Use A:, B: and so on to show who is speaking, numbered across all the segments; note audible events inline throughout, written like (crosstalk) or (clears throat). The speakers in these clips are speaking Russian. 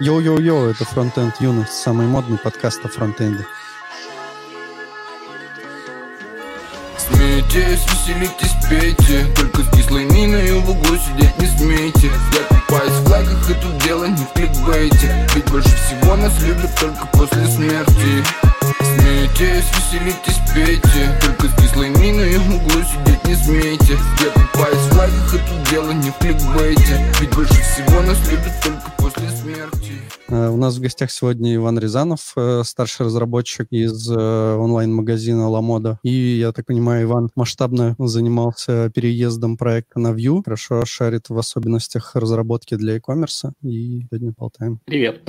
A: Йоу-йоу-йоу, это Фронтенд Юность, самый модный подкаст о фронтенде.
B: Смейтесь, веселитесь, пейте. Только с кислой миной в углу сидеть не смейте. Я купаюсь в флагах, и тут дело не в кликбейте. Ведь больше всего нас любят только после смерти. Смейтесь, веселитесь, пейте. Только с кислой миной в углу сидеть не смейте. Я купаюсь в флагах, и тут дело не в кликбейте. Ведь больше всего нас любят только
A: у нас в гостях сегодня Иван Рязанов, э, старший разработчик из э, онлайн-магазина Ламода. И, я так понимаю, Иван масштабно занимался переездом проекта на Vue, хорошо шарит в особенностях разработки для e-commerce, и сегодня болтаем.
C: Привет.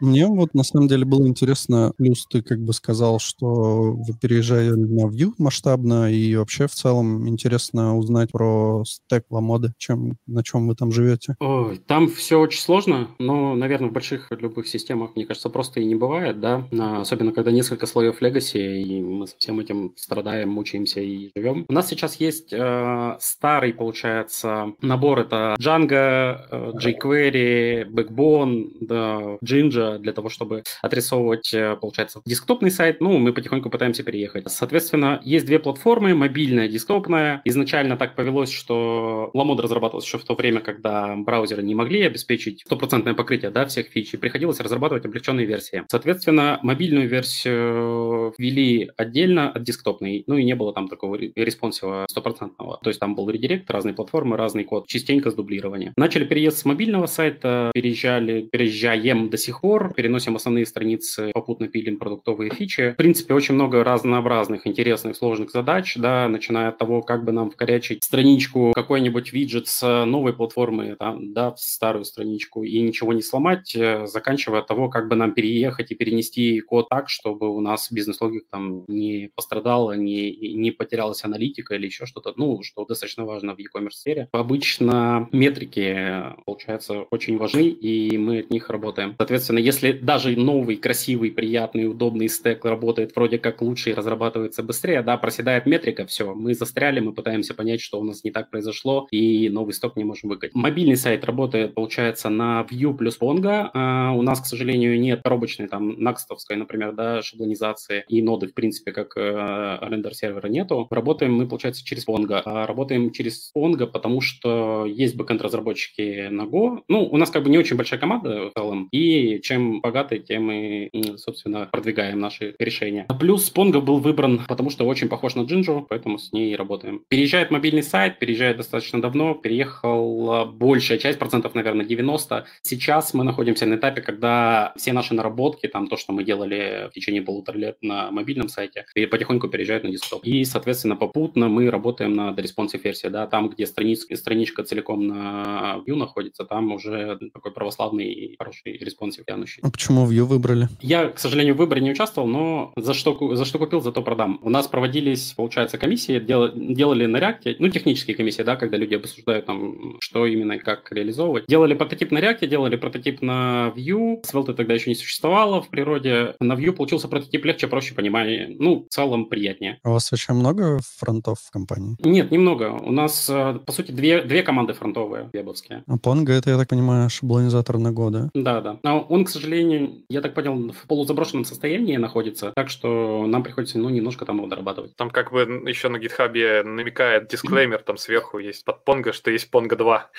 A: Мне вот на самом деле было интересно, плюс ты как бы сказал, что вы переезжали на Vue масштабно, и вообще в целом интересно узнать про стек Ламоды, чем, на чем вы там живете.
C: Ой, там все очень сложно, но, наверное, в больших любых системах, мне кажется, просто и не бывает, да, особенно когда несколько слоев Legacy, и мы со всем этим страдаем, мучаемся и живем. У нас сейчас есть э, старый, получается, набор, это Django, э, jQuery, Backbone, да, Jinja, для того, чтобы отрисовывать, э, получается, десктопный сайт, ну, мы потихоньку пытаемся переехать. Соответственно, есть две платформы, мобильная, десктопная. Изначально так повелось, что Lamoda разрабатывался еще в то время, когда браузеры не могли обеспечить стопроцентное покрытие, да, всех фич, и приходилось разрабатывать облегченные версии. Соответственно, мобильную версию ввели отдельно от десктопной, ну и не было там такого responsive'а стопроцентного. То есть там был редирект, разные платформы, разный код, частенько с дублированием. Начали переезд с мобильного сайта, переезжали, переезжаем до сих пор, переносим основные страницы, попутно пилим продуктовые фичи. В принципе, очень много разнообразных, интересных, сложных задач, да, начиная от того, как бы нам вкорячить страничку какой-нибудь виджет с новой платформы, там, да, в старую страничку и ничего не сломать, э, заканчивая того, как бы нам переехать и перенести код так, чтобы у нас бизнес-логика там не пострадала, не, не потерялась аналитика или еще что-то, ну, что достаточно важно в e-commerce сфере. Обычно метрики, получается, очень важны, и мы от них работаем. Соответственно, если даже новый, красивый, приятный, удобный стек работает вроде как лучше и разрабатывается быстрее, да, проседает метрика, все, мы застряли, мы пытаемся понять, что у нас не так произошло, и новый сток не можем выкатить. Мобильный сайт работает, получается, на Vue плюс Pongo, а, у нас, к сожалению, нет коробочной там накстовской, например, да, шаблонизации и ноды, в принципе, как э, рендер-сервера нету. Работаем мы, получается, через Pongo. А работаем через Pongo, потому что есть бэкэнд-разработчики на Go. Ну, у нас как бы не очень большая команда в целом, и чем богаты, тем мы, собственно, продвигаем наши решения. Плюс Pongo был выбран, потому что очень похож на Jinja, поэтому с ней работаем. Переезжает мобильный сайт, переезжает достаточно давно, переехала большая часть, процентов, наверное, 90. Сейчас мы находимся на этапе, когда все наши наработки, там то, что мы делали в течение полутора лет на мобильном сайте, потихоньку переезжают на десктоп. И, соответственно, попутно мы работаем над responsive версией, да, там, где страница, страничка целиком на Vue находится, там уже такой православный и хороший responsive тянущий.
A: А почему Vue выбрали?
C: Я, к сожалению, в выборе не участвовал, но за что, за что купил, зато продам. У нас проводились, получается, комиссии, дел, делали на React, ну, технические комиссии, да, когда люди обсуждают там, что именно и как реализовывать. Делали прототип на React, делали прототип на Vue, Svelte тогда еще не существовало в природе. На Vue получился прототип легче, проще понимание. Ну, в целом приятнее.
A: А у вас вообще много фронтов в компании?
C: Нет, немного. У нас, э, по сути, две, две команды фронтовые, вебовские.
A: А Pongo это, я так понимаю, шаблонизатор на Go, да?
C: Да, да. Но он, к сожалению, я так понял, в полузаброшенном состоянии находится, так что нам приходится, ну, немножко там его дорабатывать.
D: Там как бы еще на гитхабе намекает дисклеймер, там сверху есть под Pongo, что есть Pongo 2.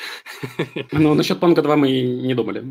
C: Ну, насчет Pongo 2 мы не думали.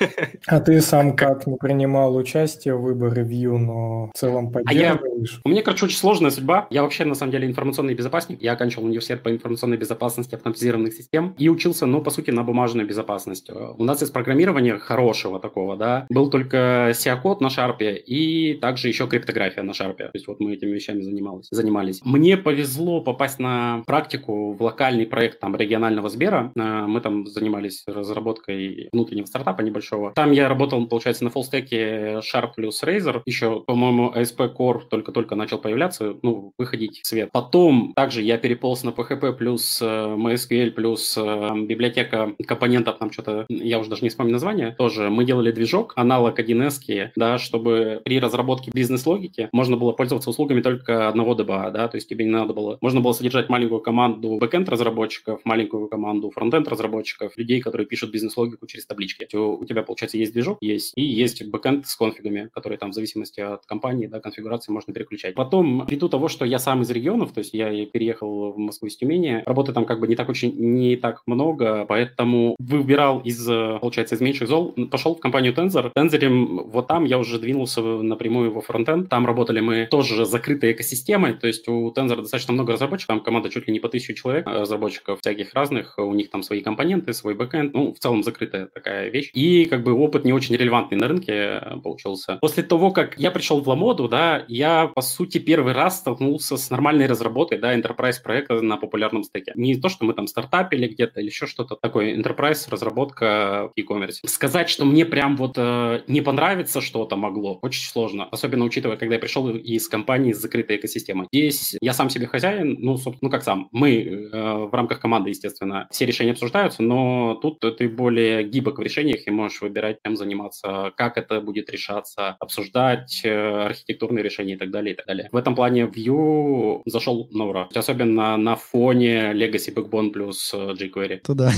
C: (laughs)
E: А ты сам как не принимал участие в выборе Vue, но в целом поддерживаешь?
C: А я... У меня, короче, очень сложная судьба. Я вообще, на самом деле, информационный безопасник. Я оканчивал университет по информационной безопасности автоматизированных систем и учился, ну, по сути, на бумажной безопасности. У нас из программирования хорошего такого, да, был только SIA-код на шарпе и также еще криптография на шарпе. То есть вот мы этими вещами занимались. занимались. Мне повезло попасть на практику в локальный проект там регионального Сбера. Э, мы там занимались разработкой внутреннего стартапа небольшого. Там я работал, получается, на full stack'е Sharp плюс Razor. Еще, по-моему, ASP Core только-только начал появляться, ну, выходить в свет. Потом также я переполз на PHP плюс э, MySQL плюс э, библиотека компонентов, там что-то, я уже даже не вспомню название, тоже мы делали движок, аналог 1С, да, чтобы при разработке бизнес-логики можно было пользоваться услугами только одного DBA, да, то есть тебе не надо было, можно было содержать маленькую команду бэкенд разработчиков, маленькую команду фронтенд разработчиков, людей, которые пишут бизнес-логику через таблички. У, тебя, получается, есть движок, есть, и есть бэкэнд с конфигами, которые там в зависимости от компании, да, конфигурации можно переключать. Потом, ввиду того, что я сам из регионов, то есть я переехал в Москву из Тюмени, работы там как бы не так очень, не так много, поэтому выбирал из, получается, из меньших зол, пошел в компанию Tensor. Tensor, вот там я уже двинулся напрямую во фронтенд, там работали мы тоже закрытой экосистемой, то есть у Tensor достаточно много разработчиков, там команда чуть ли не по тысячу человек, разработчиков всяких разных, у них там свои компоненты, свой бэкэнд, ну, в целом закрытая такая вещь. И как бы опыт не очень релевантный на рынке э, получился. После того, как я пришел в Ламоду, да, я, по сути, первый раз столкнулся с нормальной разработкой, да, enterprise проекта на популярном стеке. Не то, что мы там стартапили где-то или еще что-то такое, enterprise разработка e-commerce. Сказать, что мне прям вот э, не понравится что-то могло, очень сложно. Особенно учитывая, когда я пришел из компании с закрытой экосистемой. Здесь я сам себе хозяин, ну, собственно, ну как сам, мы э, в рамках команды, естественно, все решения обсуждаются, но тут ты более гибок в решениях и можешь выбирать, чем заниматься, как это будет решаться, обсуждать э, архитектурные решения и так далее, и так далее. В этом плане Vue зашел на ура. Особенно на фоне Legacy Backbone плюс э, jQuery.
A: Это да.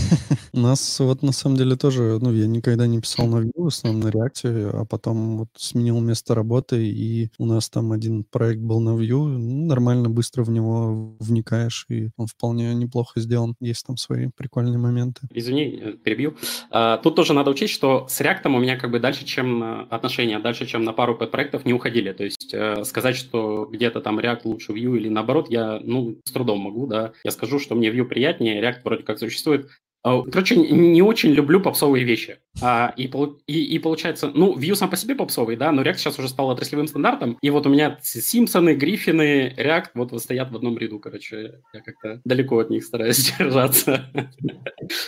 A: У (laughs) нас вот на самом деле тоже, ну, я никогда не писал на Vue, в основном на React, а потом вот сменил место работы, и у нас там один проект был на Vue, ну, нормально, быстро в него вникаешь, и он вполне неплохо сделан. Есть там свои прикольные моменты.
C: Извини, э, перебью. А, тут тоже надо учесть, что с React у меня как бы дальше, чем э, отношения, дальше, чем на пару проектов не уходили. То есть э, сказать, что где-то там React лучше Vue или наоборот, я, ну, с трудом могу, да. Я скажу, что мне Vue приятнее, React вроде как существует, Короче, не очень люблю попсовые вещи. А, и, и, и получается, ну, Vue сам по себе попсовый, да, но React сейчас уже стал отраслевым стандартом. И вот у меня Симпсоны, Гриффины, React вот стоят в одном ряду, короче. Я как-то далеко от них стараюсь (laughs) держаться.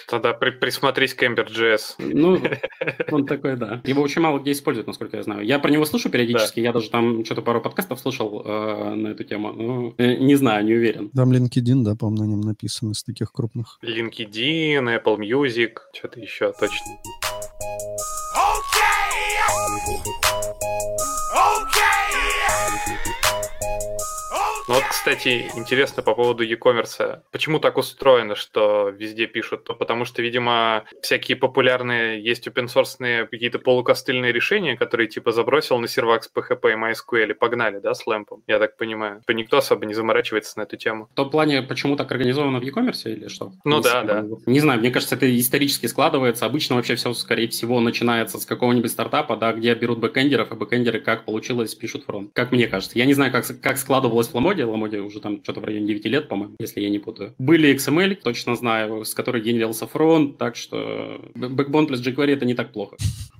D: Тогда при, присмотрись к Ember.js.
C: Ну, он такой, да. Его очень мало где используют, насколько я знаю. Я про него слышу периодически, да. я даже там что-то пару подкастов слышал э, на эту тему. Ну, э, не знаю, не уверен.
A: Там LinkedIn, да, по-моему, на нем написан из таких крупных.
D: LinkedIn, Apple Music, что-то еще точно. Ну вот, кстати, интересно по поводу e-commerce. Почему так устроено, что везде пишут? То потому что, видимо, всякие популярные есть open source какие-то полукостыльные решения, которые типа забросил на сервак с PHP и MySQL и погнали, да, с лэмпом, я так понимаю. Никто особо не заморачивается на эту тему.
C: В том плане, почему так организовано в e-commerce или что?
D: Ну не да, да.
C: Не знаю, мне кажется, это исторически складывается. Обычно вообще все, скорее всего, начинается с какого-нибудь стартапа, да, где берут бэкэндеров, и бэкэндеры, как получилось, пишут фронт. Как мне кажется. Я не знаю, как, как складывалось в Lamoda, Lamoda. Lamoda уже там что-то в районе 9 лет, по-моему, если я не путаю. Был XML, точно знаю, с которой генерировался фронт, так что Backbone плюс jQuery это не так плохо.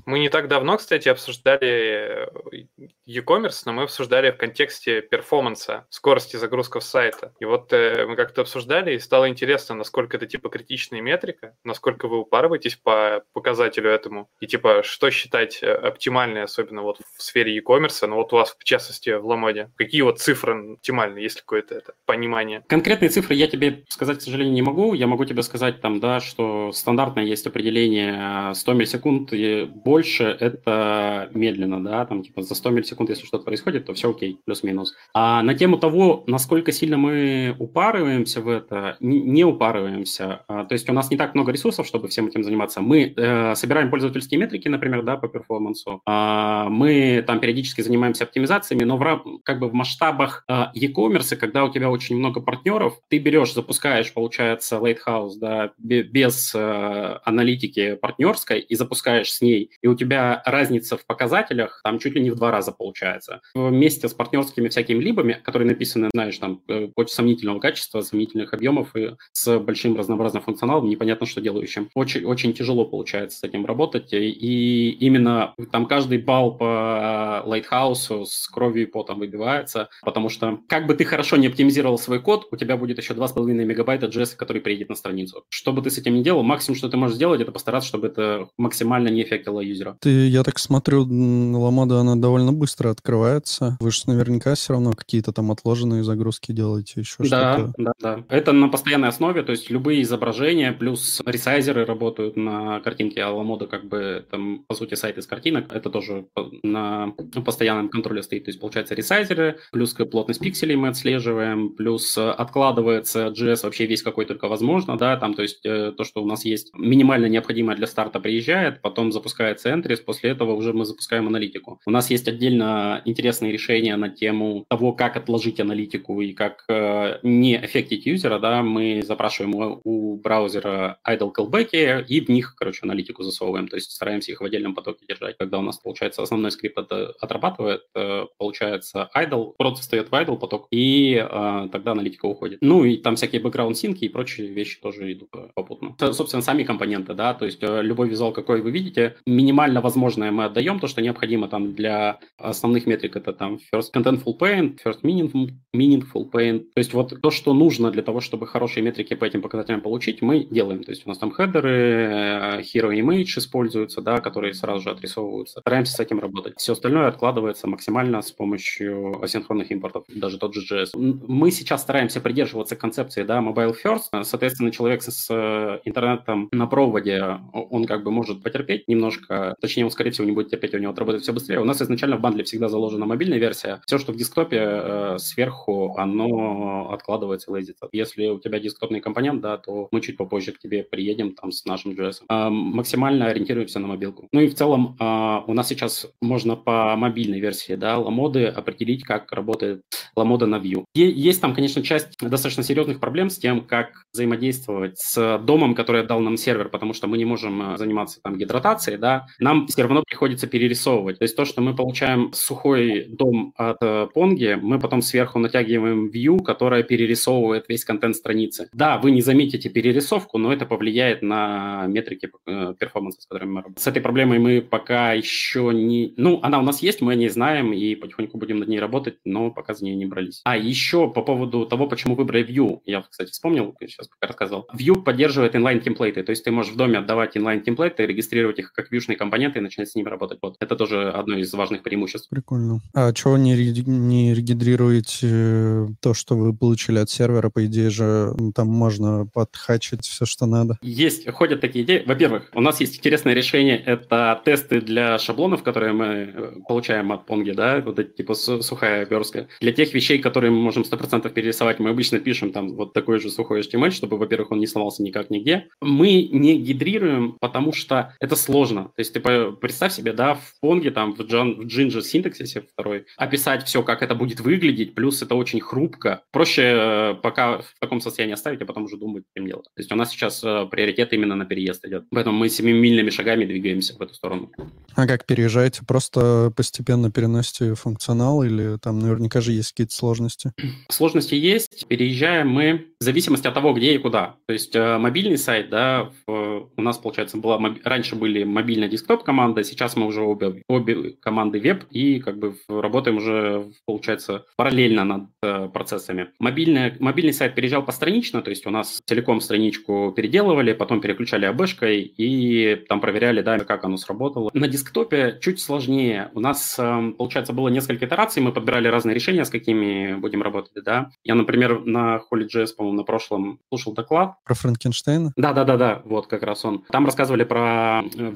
D: Мы не так давно, кстати, обсуждали э, e-commerce, но мы обсуждали в контексте перформанса, скорости загрузки сайта. И вот э, мы как-то обсуждали, и стало интересно, насколько это типа критичная метрика, насколько вы упарываетесь по показателю этому, и типа что считать э, оптимальной, особенно вот в сфере e-commerce, ну вот у вас в частности в Ламоде. Какие вот цифры оптимальны, есть какое-то это понимание?
C: Конкретные цифры я тебе сказать, к сожалению, не могу. Я могу тебе сказать там, да, что стандартное есть определение 100 миллисекунд и больше больше это медленно, да, там типа за 100 миллисекунд, если что-то происходит, то все окей, плюс-минус. А на тему того, насколько сильно мы упарываемся в это, не, упарываемся. А, то есть у нас не так много ресурсов, чтобы всем этим заниматься. Мы э, собираем пользовательские метрики, например, да, по перформансу. А, мы там периодически занимаемся оптимизациями, но в, как бы в масштабах э, e-commerce, когда у тебя очень много партнеров, ты берешь, запускаешь, получается, Lighthouse, да, без э, аналитики партнерской и запускаешь с ней и у тебя разница в показателях там чуть ли не в два раза получается. Вместе с партнерскими всякими либами, которые написаны, знаешь, там, э, очень сомнительного качества, сомнительных объемов и с большим разнообразным функционалом, непонятно, что делающим. Очень, очень тяжело получается с этим работать, и именно там каждый балл по Lighthouse с кровью и потом выбивается, потому что как бы ты хорошо не оптимизировал свой код, у тебя будет еще 2,5 мегабайта JS, который приедет на страницу. Что бы ты с этим ни делал, максимум, что ты можешь сделать, это постараться, чтобы это максимально не эффектило юзера юзера.
A: Ты, я так смотрю, Ламода, она довольно быстро открывается. Вы же наверняка все равно какие-то там отложенные загрузки делаете, еще
C: да,
A: что-то.
C: Да, да. Это на постоянной основе, то есть любые изображения, плюс ресайзеры работают на картинке, а Ламода как бы там, по сути, сайт из картинок, это тоже на постоянном контроле стоит. То есть, получается, ресайзеры, плюс плотность пикселей мы отслеживаем, плюс откладывается JS вообще весь какой только возможно, да, там, то есть э, то, что у нас есть минимально необходимое для старта приезжает, потом запускается Entries, после этого уже мы запускаем аналитику. У нас есть отдельно интересные решения на тему того, как отложить аналитику и как э, не аффектить юзера, да, мы запрашиваем у, у браузера idle callback и в них, короче, аналитику засовываем, то есть стараемся их в отдельном потоке держать. Когда у нас, получается, основной скрипт это отрабатывает, э, получается idle, просто встает в idle поток, и э, тогда аналитика уходит. Ну и там всякие бэкграунд-синки и прочие вещи тоже идут попутно. Собственно, сами компоненты, да, то есть э, любой визуал, какой вы видите, минимально возможное мы отдаем, то, что необходимо там для основных метрик, это там first contentful paint, first meaningful, meaningful paint, то есть вот то, что нужно для того, чтобы хорошие метрики по этим показателям получить, мы делаем, то есть у нас там хедеры, э, hero image используются, да, которые сразу же отрисовываются, стараемся с этим работать. Все остальное откладывается максимально с помощью асинхронных импортов, даже тот же JS. Мы сейчас стараемся придерживаться концепции, да, mobile first, соответственно, человек с э, интернетом на проводе, он как бы может потерпеть немножко, точнее, он, скорее всего, не будет терпеть, у него отработает все быстрее. У нас изначально в бандле всегда заложена мобильная версия. Все, что в десктопе э, сверху, оно откладывается, лезется. Если у тебя десктопный компонент, да, то мы чуть попозже к тебе приедем там с нашим JS. Э, максимально ориентируемся на мобилку. Ну и в целом э, у нас сейчас можно по мобильной версии, да, ламоды определить, как работает ламода на Vue. Есть там, конечно, часть достаточно серьезных проблем с тем, как взаимодействовать с домом, который отдал нам сервер, потому что мы не можем э, заниматься там гидратацией, да, нам все равно приходится перерисовывать. То есть то, что мы получаем сухой дом от Понги, э, мы потом сверху натягиваем view, которая перерисовывает весь контент страницы. Да, вы не заметите перерисовку, но это повлияет на метрики э, перформанса, с которыми мы работаем. С этой проблемой мы пока еще не... Ну, она у нас есть, мы о ней знаем и потихоньку будем над ней работать, но пока за нее не брались. А еще по поводу того, почему выбрали Vue, я, кстати, вспомнил, сейчас пока рассказывал. Vue поддерживает инлайн-темплейты, то есть ты можешь в доме отдавать инлайн-темплейты, регистрировать их как вьюшные компоненты и начинать с ними работать. Вот. Это тоже одно из важных преимуществ.
A: Прикольно. А чего не, не регистрируете э, то, что вы получили от сервера? По идее же там можно подхачить все, что надо.
C: Есть, ходят такие идеи. Во-первых, у нас есть интересное решение. Это тесты для шаблонов, которые мы э, получаем от Понги, да, вот эти типа сухая верстка. Для тех вещей, которые мы можем 100% перерисовать, мы обычно пишем там вот такой же сухой HTML, чтобы, во-первых, он не сломался никак нигде. Мы не гидрируем, потому что это сложно. То есть ты представь себе, да, в Понге, там, в, Джан, в Ginger синтаксисе второй, описать все, как это будет выглядеть, плюс это очень хрупко. Проще э, пока в таком состоянии оставить, а потом уже думать, чем делать. То есть у нас сейчас э, приоритет именно на переезд идет. Поэтому мы семимильными шагами двигаемся в эту сторону.
A: А как переезжаете? Просто постепенно переносите функционал или там наверняка же есть какие-то сложности? (clears throat)
C: Сложности есть. Переезжаем мы в зависимости от того, где и куда. То есть э, мобильный сайт, да, в, у нас, получается, была, раньше были мобильная десктоп команда, сейчас мы уже обе, обе команды веб и как бы работаем уже, получается, параллельно над э, процессами. Мобильный, мобильный сайт переезжал постранично, то есть у нас целиком страничку переделывали, потом переключали АБшкой и там проверяли, да, как оно сработало. На десктопе чуть сложнее. У нас, э, получается, было несколько итераций, мы подбирали разные решения, с какими будем работать, да. Я, например, на Holy.js, по-моему, на прошлом слушал доклад.
A: Про Франкенштейна?
C: Да-да-да-да, вот как раз он. Там рассказывали про э,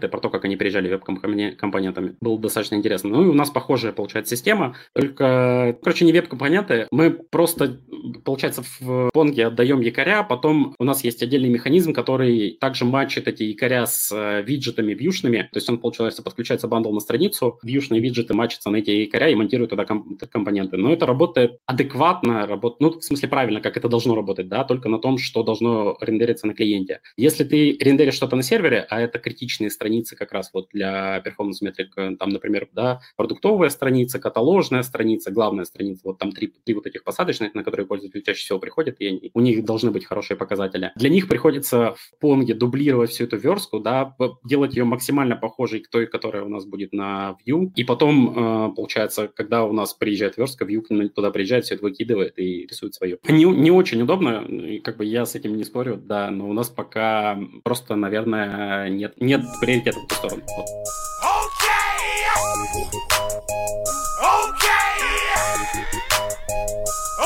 C: веб-компоненты, про то, как они переезжали веб-компонентами. Было достаточно интересно. Ну и у нас похожая, получается, система, только, короче, не веб-компоненты. Мы просто, получается, в Pongo отдаем якоря, потом у нас есть отдельный механизм, который также матчит эти якоря с э, виджетами вьюшными. То есть он, получается, подключается bundle на страницу, вьюшные виджеты матчатся на эти якоря и монтируют туда компоненты. Но это работает адекватно, работает, ну, в смысле, правильно, как это должно работать, да, только на том, что должно рендериться на клиенте. Если ты рендеришь что-то на сервере, а это критичные страницы как раз вот для performance-метрик, э, там, например, да, продуктовая страница, каталожная страница, главная страница, вот там три, три вот этих посадочных, на которые пользователи чаще всего приходят, и они, у них должны быть хорошие показателя. Для них приходится в Pongo дублировать всю эту верстку, да, делать ее максимально похожей к той, которая у нас будет на Vue. И потом, получается, когда у нас приезжает верстка, Vue туда приезжает, все это выкидывает и рисует свое. Не, не очень удобно, как бы я с этим не спорю, да, но у нас пока просто, наверное, нет, нет приоритета в эту сторону. Вот.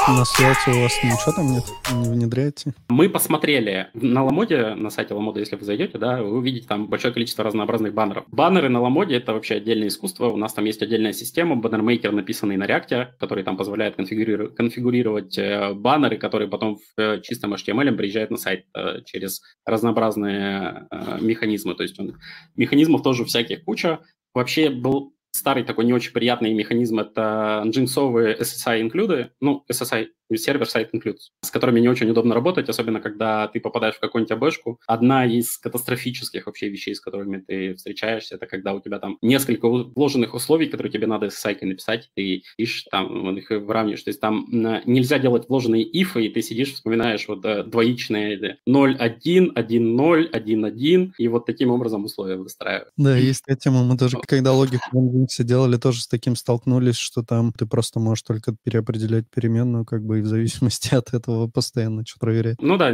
A: На свете у вас ничего там нет? Не внедряете?
C: Мы посмотрели на Ламоде, на сайте Ламода, если вы зайдете, да, вы увидите там большое количество разнообразных баннеров. Баннеры на Ламоде — это вообще отдельное искусство. У нас там есть отдельная система, баннермейкер, написанный на React, который там позволяет конфигурировать, конфигурировать э, баннеры, которые потом в э, чистом HTML приезжают на сайт э, через разнообразные механизмы. То есть он, механизмов тоже всяких куча. Вообще был старый такой не очень приятный механизм – это джинсовые SSI-инклюды, ну, SSI сервер-сайт includes, с которыми не очень удобно работать, особенно когда ты попадаешь в какую-нибудь АБшку. Одна из катастрофических вообще вещей, с которыми ты встречаешься, это когда у тебя там несколько вложенных условий, которые тебе надо SSI написать, ты ищешь там, их выравниваешь. То есть там нельзя делать вложенные ифы, и ты сидишь, вспоминаешь вот э, двоичные 0.1, 1.0, 1.1, и вот таким образом условия выстраивают.
A: Да, есть такая тема. Мы тоже, когда логику в все делали, тоже с таким столкнулись, что там ты просто можешь только переопределять переменную, как бы и в зависимости от этого постоянно что проверять.
C: Ну да,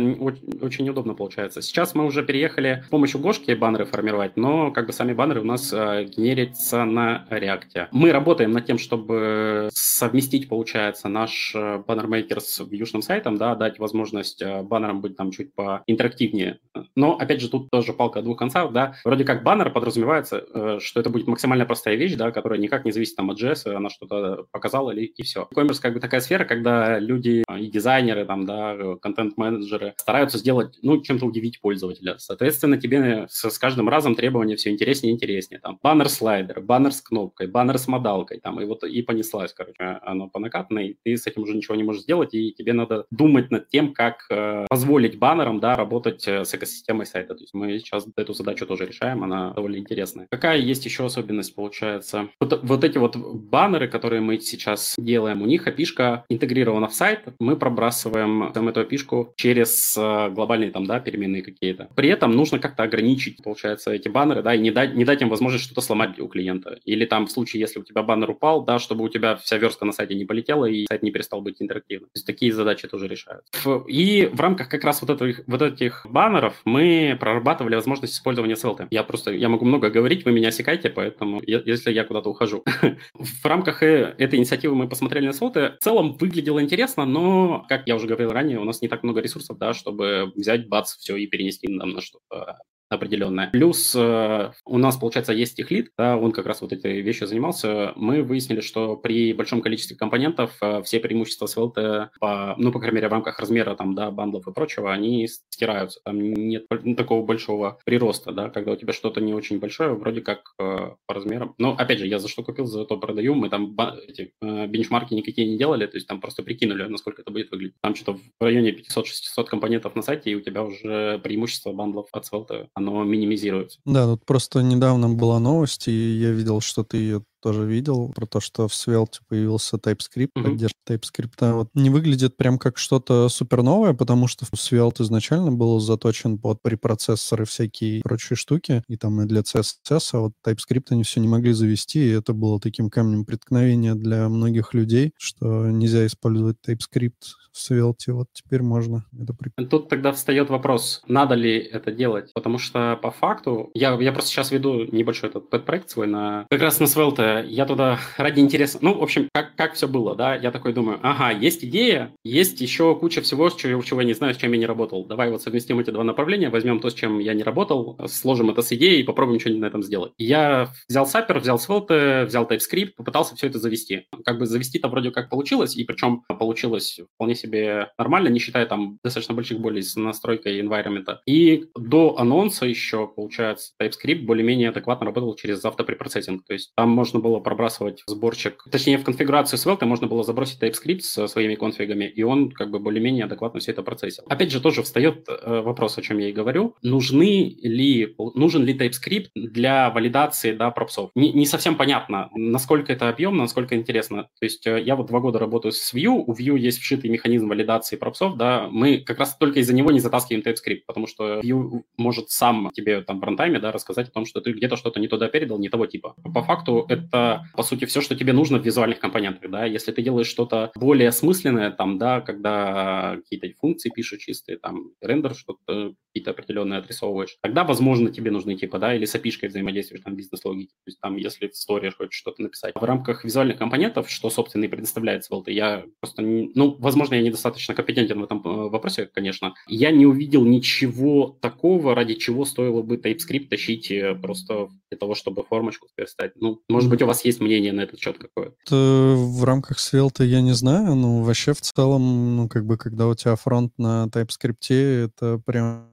C: очень удобно получается. Сейчас мы уже переехали с помощью Гошки баннеры формировать, но как бы сами баннеры у нас э, генерятся на React. Мы работаем над тем, чтобы совместить, получается, наш э, баннермейкер с южным сайтом, да, дать возможность э, баннерам быть там чуть поинтерактивнее. Но, опять же, тут тоже палка о двух концах, да. Вроде как баннер подразумевается, э, что это будет максимально простая вещь, да, которая никак не зависит там от JS, она что-то показала или и все. E-commerce как бы такая сфера, когда люди а, и дизайнеры, там, да, контент-менеджеры стараются сделать, ну, чем-то удивить пользователя. Соответственно, тебе с, с каждым разом требования все интереснее и интереснее. Там баннер-слайдер, баннер с кнопкой, баннер с модалкой, там, и вот и понеслась, короче, оно по накатанной, ты с этим уже ничего не можешь сделать, и тебе надо думать над тем, как э, позволить баннерам, да, работать э, с экосистемой сайта. То есть мы сейчас эту задачу тоже решаем, она довольно интересная. Какая есть еще особенность, получается? Вот, вот эти вот баннеры, которые мы сейчас делаем, у них опишка интегрирована в сайт, мы пробрасываем там эту пишку через э, глобальные там, да, переменные какие-то. При этом нужно как-то ограничить, получается, эти баннеры, да, и не дать, не дать им возможность что-то сломать у клиента. Или там в случае, если у тебя баннер упал, да, чтобы у тебя вся верстка на сайте не полетела и сайт не перестал быть интерактивным. То есть такие задачи тоже решают. И в рамках как раз вот этих, вот этих баннеров мы прорабатывали возможность использования SLT. Я просто, я могу много говорить, вы меня осекайте, поэтому если я куда-то ухожу. (laughs) В рамках э, этой инициативы мы посмотрели на SLT. В целом выглядело интересно, интересно, но, как я уже говорил ранее, у нас не так много ресурсов, да, чтобы взять, бац, все и перенести нам на что-то определенная. Плюс э, у нас, получается, есть техлит, да, он как раз вот этой вещью занимался. Мы выяснили, что при большом количестве компонентов э, все преимущества SVLT, по, ну, по крайней мере, в рамках размера там, да, бандлов и прочего, они стираются. Там нет такого большого прироста, да, когда у тебя что-то не очень большое, вроде как э, по размерам. Но, опять же, я за что купил, за то продаю. Мы там эти э, бенчмарки никакие не делали, то есть там просто прикинули, насколько это будет выглядеть. Там что-то в районе 500-600 компонентов на сайте, и у тебя уже преимущество бандлов от SVLT оно минимизируется.
A: Да, тут просто недавно была новость, и я видел, что ты ее тоже видел, про то, что в Svelte появился TypeScript, mm-hmm. поддержка TypeScript. Вот не выглядит прям как что-то супер новое, потому что Svelte изначально был заточен под препроцессоры всякие прочие штуки, и там и для CSS, а вот TypeScript они все не могли завести, и это было таким камнем преткновения для многих людей, что нельзя использовать TypeScript в Svelte, вот теперь можно. Это
C: прикольно. Тут тогда встает вопрос, надо ли это делать, потому что по факту, я, я просто сейчас веду небольшой этот проект свой на как раз на Svelte, я туда ради интереса, ну, в общем, как, как все было, да, я такой думаю, ага, есть идея, есть еще куча всего, чего, чего я не знаю, с чем я не работал, давай вот совместим эти два направления, возьмем то, с чем я не работал, сложим это с идеей и попробуем что-нибудь на этом сделать. Я взял Сапер, взял Svelte, взял TypeScript, попытался все это завести. Как бы завести-то вроде как получилось, и причем получилось вполне себе нормально, не считая там достаточно больших болей с настройкой environment. И до анонса еще, получается, TypeScript более-менее адекватно работал через автопрепроцессинг. То есть там можно можно было пробрасывать сборчик, точнее, в конфигурацию Svelte можно было забросить TypeScript со своими конфигами, и он как бы более-менее адекватно все это процессил. Опять же, тоже встает э, вопрос, о чем я и говорю. Нужны ли, нужен ли TypeScript для валидации, да, пропсов? Не, не совсем понятно, насколько это объемно, насколько интересно. То есть э, я вот два года работаю с Vue, у Vue есть вшитый механизм валидации пропсов, да, мы как раз только из-за него не затаскиваем TypeScript, потому что Vue может сам тебе там в рантайме, да, рассказать о том, что ты где-то что-то не туда передал, не того типа. По факту это, по сути, все, что тебе нужно в визуальных компонентах, да. Если ты делаешь что-то более осмысленное, там, да, когда какие-то функции пишешь чистые, там, рендер что-то какие-то определенные отрисовываешь, тогда, возможно, тебе нужны типа, да, или с API взаимодействуешь, там, бизнес-логики. То есть там, если в сторе хочешь что-то написать. В рамках визуальных компонентов, что, собственно, и предоставляет Svelte, я просто, не, ну, возможно, я недостаточно компетентен в этом э, вопросе, конечно. Я не увидел ничего такого, ради чего стоило бы TypeScript тащить э, просто для того, чтобы формочку сверстать. Ну, может быть, у вас есть мнение на этот счет какое-то?
A: В рамках Svelte я не знаю, но вообще в целом, ну, как бы, когда у тебя фронт на TypeScript, это прям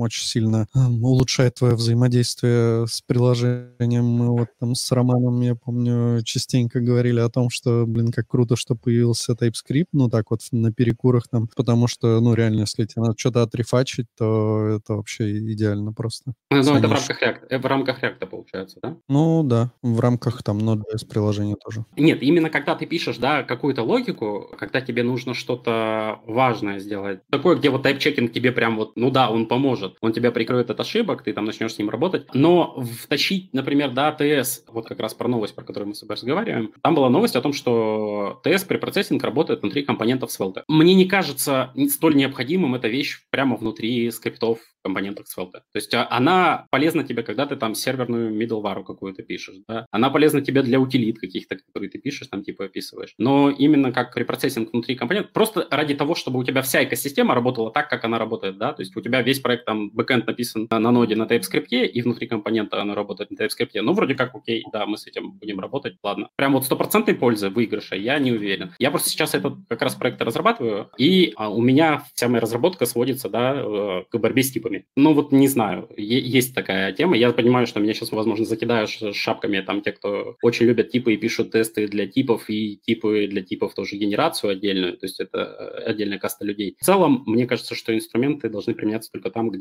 A: очень сильно улучшает твое взаимодействие с приложением. Мы вот там с Романом, я помню, частенько говорили о том, что, блин, как круто, что появился TypeScript, ну, так вот на перекурах там, потому что, ну, реально, если тебе надо что-то отрефачить, то это вообще идеально просто.
C: Ну, ну это в рамках React, э, в рамках React получается, да?
A: Ну, да, в рамках там Node.js приложения тоже.
C: Нет, именно когда ты пишешь, да, какую-то логику, когда тебе нужно что-то важное сделать, такое, где вот тайп-чекинг тебе прям вот, ну да, он поможет, он тебя прикроет от ошибок, ты там начнешь с ним работать, но втащить, например, да, TS, вот как раз про новость, про которую мы с тобой разговариваем, там была новость о том, что TS при процессинг работает внутри компонентов Svelte. Мне не кажется столь необходимым эта вещь прямо внутри скриптов компонентах Svelte. То есть а, она полезна тебе, когда ты там серверную middleware какую-то пишешь, да? Она полезна тебе для утилит каких-то, которые ты пишешь, там типа описываешь. Но именно как препроцессинг внутри компонентов, просто ради того, чтобы у тебя вся экосистема работала так, как она работает, да? То есть у тебя весь проект там бэкэнд написан на ноде на TypeScript, и внутри компонента она работает на TypeScript. Ну, вроде как, окей, да, мы с этим будем работать, ладно. Прям вот стопроцентной пользы, выигрыша, я не уверен. Я просто сейчас этот как раз проект разрабатываю, и а, у меня вся моя разработка сводится, да, э, к борьбе с типами типами. Ну вот не знаю, есть такая тема. Я понимаю, что меня сейчас, возможно, закидают шапками там те, кто очень любят типы и пишут тесты для типов, и типы для типов тоже генерацию отдельную, то есть это э, отдельная каста людей. В целом, мне кажется, что инструменты должны применяться только там, где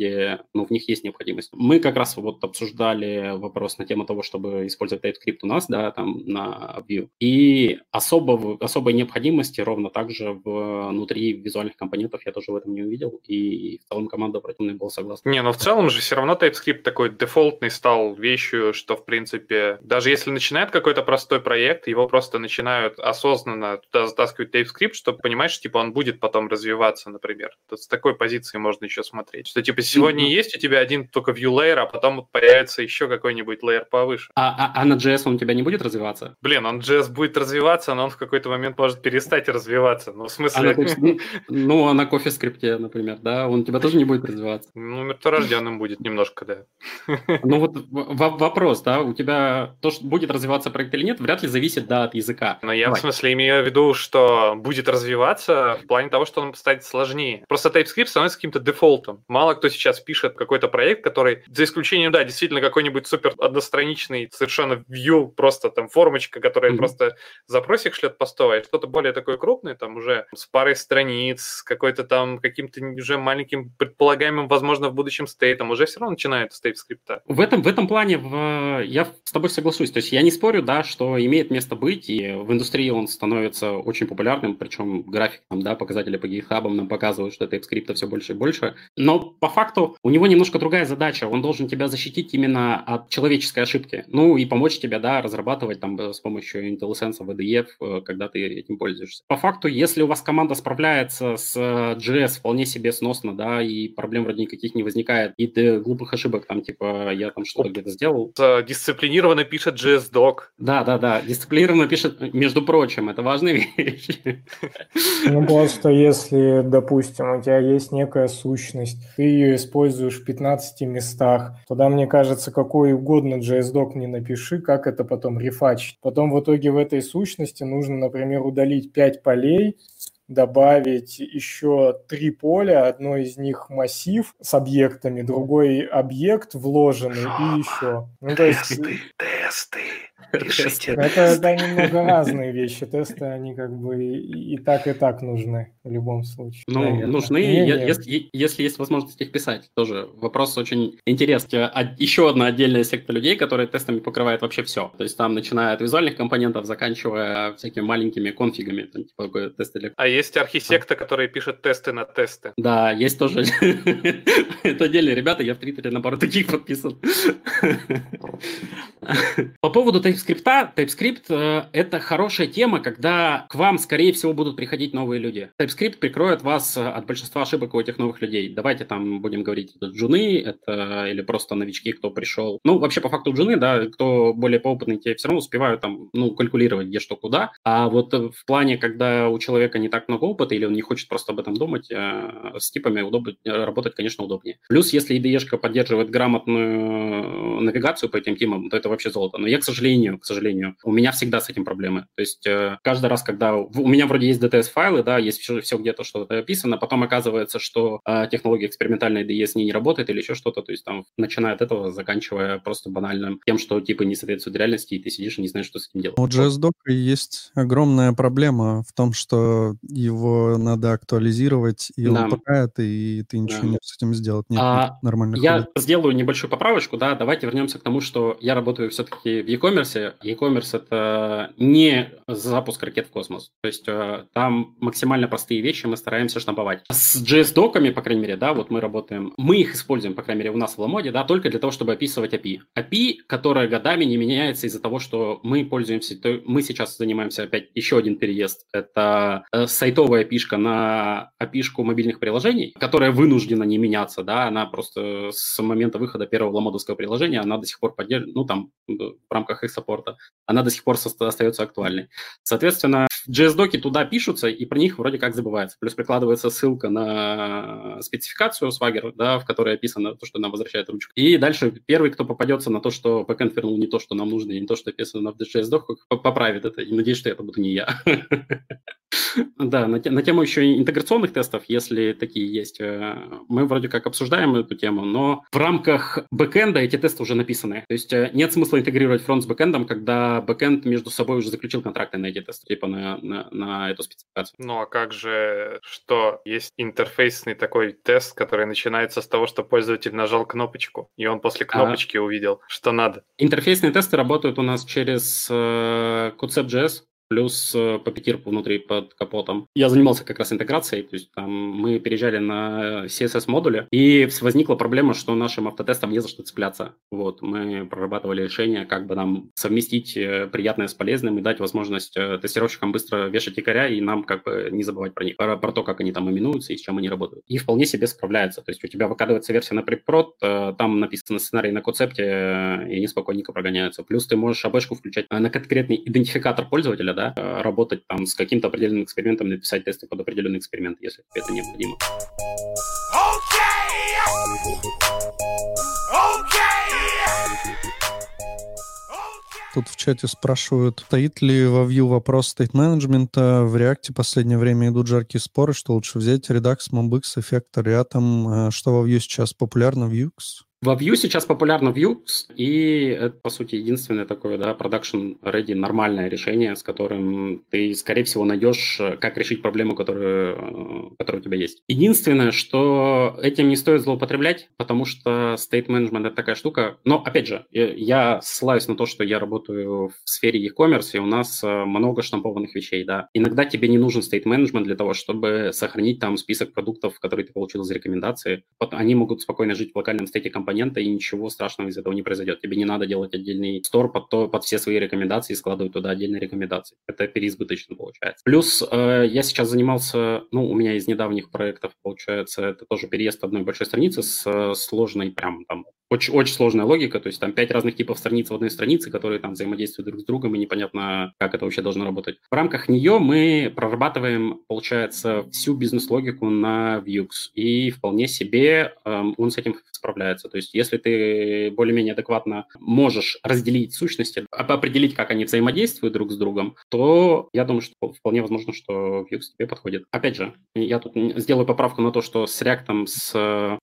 C: ну, в них есть необходимость. Мы как раз вот обсуждали вопрос на тему того, чтобы использовать TypeScript у нас, да, там на Vue. И особо, особой необходимости ровно так же внутри визуальных компонентов я тоже в этом не увидел. И в целом команда против была согласен.
D: Не, но в целом же все равно TypeScript такой дефолтный стал вещью, что, в принципе, даже если начинает какой-то простой проект, его просто начинают осознанно туда затаскивать TypeScript, чтобы понимать, что, типа, он будет потом развиваться, например. Тут с такой позиции можно еще смотреть. Что, типа, сегодня есть у тебя один только view layer, а потом появится еще какой-нибудь layer повыше.
C: А, а, а на JS он у тебя не будет развиваться?
D: Блин, он JS будет развиваться, но он в какой-то момент может перестать развиваться. Ну, в смысле...
C: А на, ну, а на кофе скрипте, например, да, он у тебя тоже не будет развиваться.
D: Ну, мертворожденным будет немножко, да.
C: Ну вот вопрос, да, у тебя то, что будет развиваться проект или нет, вряд ли зависит, да, от языка.
D: Но я Давай. в смысле имею в виду, что будет развиваться в плане того, что он станет сложнее. Просто TypeScript становится каким-то дефолтом. Мало кто сейчас пишет какой-то проект, который, за исключением, да, действительно какой-нибудь супер одностраничный, совершенно view, просто там формочка, которая mm-hmm. просто запросик шлет постовый, что-то более такое крупное, там уже с парой страниц, какой-то там каким-то уже маленьким предполагаемым, возможно, в будущем стейтом уже все равно начинает стейт скрипта.
C: В этом, в этом плане в, я с тобой соглашусь. То есть я не спорю, да, что имеет место быть, и в индустрии он становится очень популярным, причем график, там, да, показатели по GitHub нам показывают, что TypeScript все больше и больше. Но по факту у него немножко другая задача. Он должен тебя защитить именно от человеческой ошибки. Ну и помочь тебе, да, разрабатывать там с помощью IntelliSense, VDF, э, когда ты этим пользуешься. По факту, если у вас команда справляется с JS вполне себе сносно, да, и проблем вроде никаких не возникает, и ты глупых ошибок, там, типа, я там что-то где-то сделал.
D: Дисциплинированно пишет JS-док.
C: Да, да, да, дисциплинированно пишет, между прочим, это важные (laughs) вещи.
E: Ну, просто если, допустим, у тебя есть некая сущность, ты ее используешь в 15 местах, тогда, мне кажется, какой угодно JS-док не напиши, как это потом рефачить. Потом в итоге в этой сущности нужно, например, удалить 5 полей, добавить еще три поля, одно из них массив с объектами, другой объект вложенный и еще.
D: Ну, то есть... Тесты, тесты.
E: Тесты. Это, это немного разные вещи. Тесты, они как бы и, и так, и так нужны в любом случае.
C: Ну, наверное. нужны, не, не. Если, если есть возможность их писать, тоже вопрос очень интересный. А еще одна отдельная секта людей, которые тестами покрывают вообще все. То есть там начиная от визуальных компонентов, заканчивая всякими маленькими конфигами. Там, типа,
D: тесты А есть архитекты, которые пишут тесты на тесты.
C: Да, есть тоже. (laughs) Это отдельные ребята, я в Твиттере на пару таких подписан. По поводу TypeScript. TypeScript э, — это хорошая тема, когда к вам, скорее всего, будут приходить новые люди. TypeScript прикроет вас от большинства ошибок у этих новых людей. Давайте там будем говорить, это джуны, это или просто новички, кто пришел. Ну, вообще, по факту джуны, да, кто более поопытный, те все равно успевают там, ну, калькулировать, где что куда. А вот в плане, когда у человека не так много опыта или он не хочет просто об этом думать, э, с типами удобно, работать, конечно, удобнее. Плюс, если IDE поддерживает грамотную навигацию по этим темам, то это вообще золото. Но я, к сожалению, к сожалению, у меня всегда с этим проблемы. То есть э, каждый раз, когда у меня вроде есть DTS-файлы, да, есть все, все где-то что-то описано, потом оказывается, что э, технология экспериментальной IDE с ней не работает или еще что-то, то есть там начиная от этого, заканчивая просто банальным тем, что типа не соответствует реальности, и ты сидишь и не знаешь, что с этим делать.
A: У JSDoc есть огромная проблема в том, что его надо актуализировать, и да. он лагает, и ты ничего да. не с этим сделать. Нет,
C: а, нормально. Я ходит. сделаю небольшую поправочку, да, давайте вернемся к тому, что я работаю все-таки в e-commerce. E-commerce — это не запуск ракет в космос. То есть э, там максимально простые вещи мы стараемся штамповать. С JS-доками, по крайней мере, да, вот мы работаем, мы их используем, по крайней мере, у нас в Ламоде, да, только для того, чтобы описывать API. API, которая годами не меняется из-за того, что мы пользуемся, то мы сейчас занимаемся опять еще один переезд. Это э, сайтовая API на API мобильных приложений, которая вынуждена не меняться, да, она просто с момента выхода первого ламодовского приложения, она до сих пор поддерживает, ну, там, в рамках их саппорта, она до сих пор остается актуальной. Соответственно, JS-доки туда пишутся, и про них вроде как забывается. Плюс прикладывается ссылка на спецификацию Swagger, да, в которой описано то, что нам возвращает ручку. И дальше первый, кто попадется на то, что backend вернул не то, что нам нужно, и не то, что описано в JS-доках, поправит это. И надеюсь, что это буду не я. (laughs) Да, на, на тему еще интеграционных тестов, если такие есть, э, мы вроде как обсуждаем эту тему, но в рамках бэкэнда эти тесты уже написаны. То есть э, нет смысла интегрировать фронт с бэкэндом, когда бэкэнд между собой уже заключил контракты на эти тесты, типа на, на, на эту спецификацию.
D: Ну а как же, что есть интерфейсный такой тест, который начинается с того, что пользователь нажал кнопочку, и он после а. кнопочки а... увидел, что надо?
C: Интерфейсные тесты работают у нас через э, Concept.js, плюс э, по пятерку внутри под капотом. Я занимался как раз интеграцией, то есть там мы переезжали на CSS-модуле, и возникла проблема, что нашим автотестам не за что цепляться. Вот, мы прорабатывали решение, как бы нам совместить э, приятное с полезным и дать возможность э, тестировщикам быстро вешать якоря, и нам как бы не забывать про них, про, про то, как они там именуются и с чем они работают. И вполне себе справляются. То есть у тебя выкладывается версия на предпрод, там написано сценарий на концепте, и они спокойненько прогоняются. Плюс ты можешь АБшку включать на конкретный идентификатор пользователя, да, э, работать там с каким-то определенным экспериментом, написать тесты под определенный эксперимент, если это необходимо.
A: Тут в чате спрашивают, стоит ли во Vue вопрос стейт-менеджмента. В React в последнее время идут жаркие споры, что лучше взять Redux, MobX, Effector, Atom. Э, что во Vue сейчас популярно? Vue?
C: Во Vue сейчас популярно Vue, и это, по сути, единственное такое, да, production ready нормальное решение, с которым ты, скорее всего, найдешь, как решить проблему, которую, которая у тебя есть. Единственное, что этим не стоит злоупотреблять, потому что state management — это такая штука. Но, опять же, я ссылаюсь на то, что я работаю в сфере e-commerce, и у нас э, много штампованных вещей, да. Иногда тебе не нужен state management для того, чтобы сохранить там список продуктов, которые ты получил из рекомендации. Они могут спокойно жить в локальном стейте компании, компонента, и ничего страшного из этого не произойдет. Тебе не надо делать отдельный стор под, то, под все свои рекомендации и складывать туда отдельные рекомендации. Это переизбыточно получается. Плюс э, я сейчас занимался, ну, у меня из недавних проектов, получается, это тоже переезд одной большой страницы с э, сложной прям там очень, очень сложная логика, то есть там пять разных типов страниц в одной странице, которые там взаимодействуют друг с другом, и непонятно, как это вообще должно работать. В рамках нее мы прорабатываем, получается, всю бизнес-логику на Vue, и вполне себе эм, он с этим справляется. То есть если ты более-менее адекватно можешь разделить сущности, определить, как они взаимодействуют друг с другом, то я думаю, что вполне возможно, что Vue тебе подходит. Опять же, я тут сделаю поправку на то, что с React, с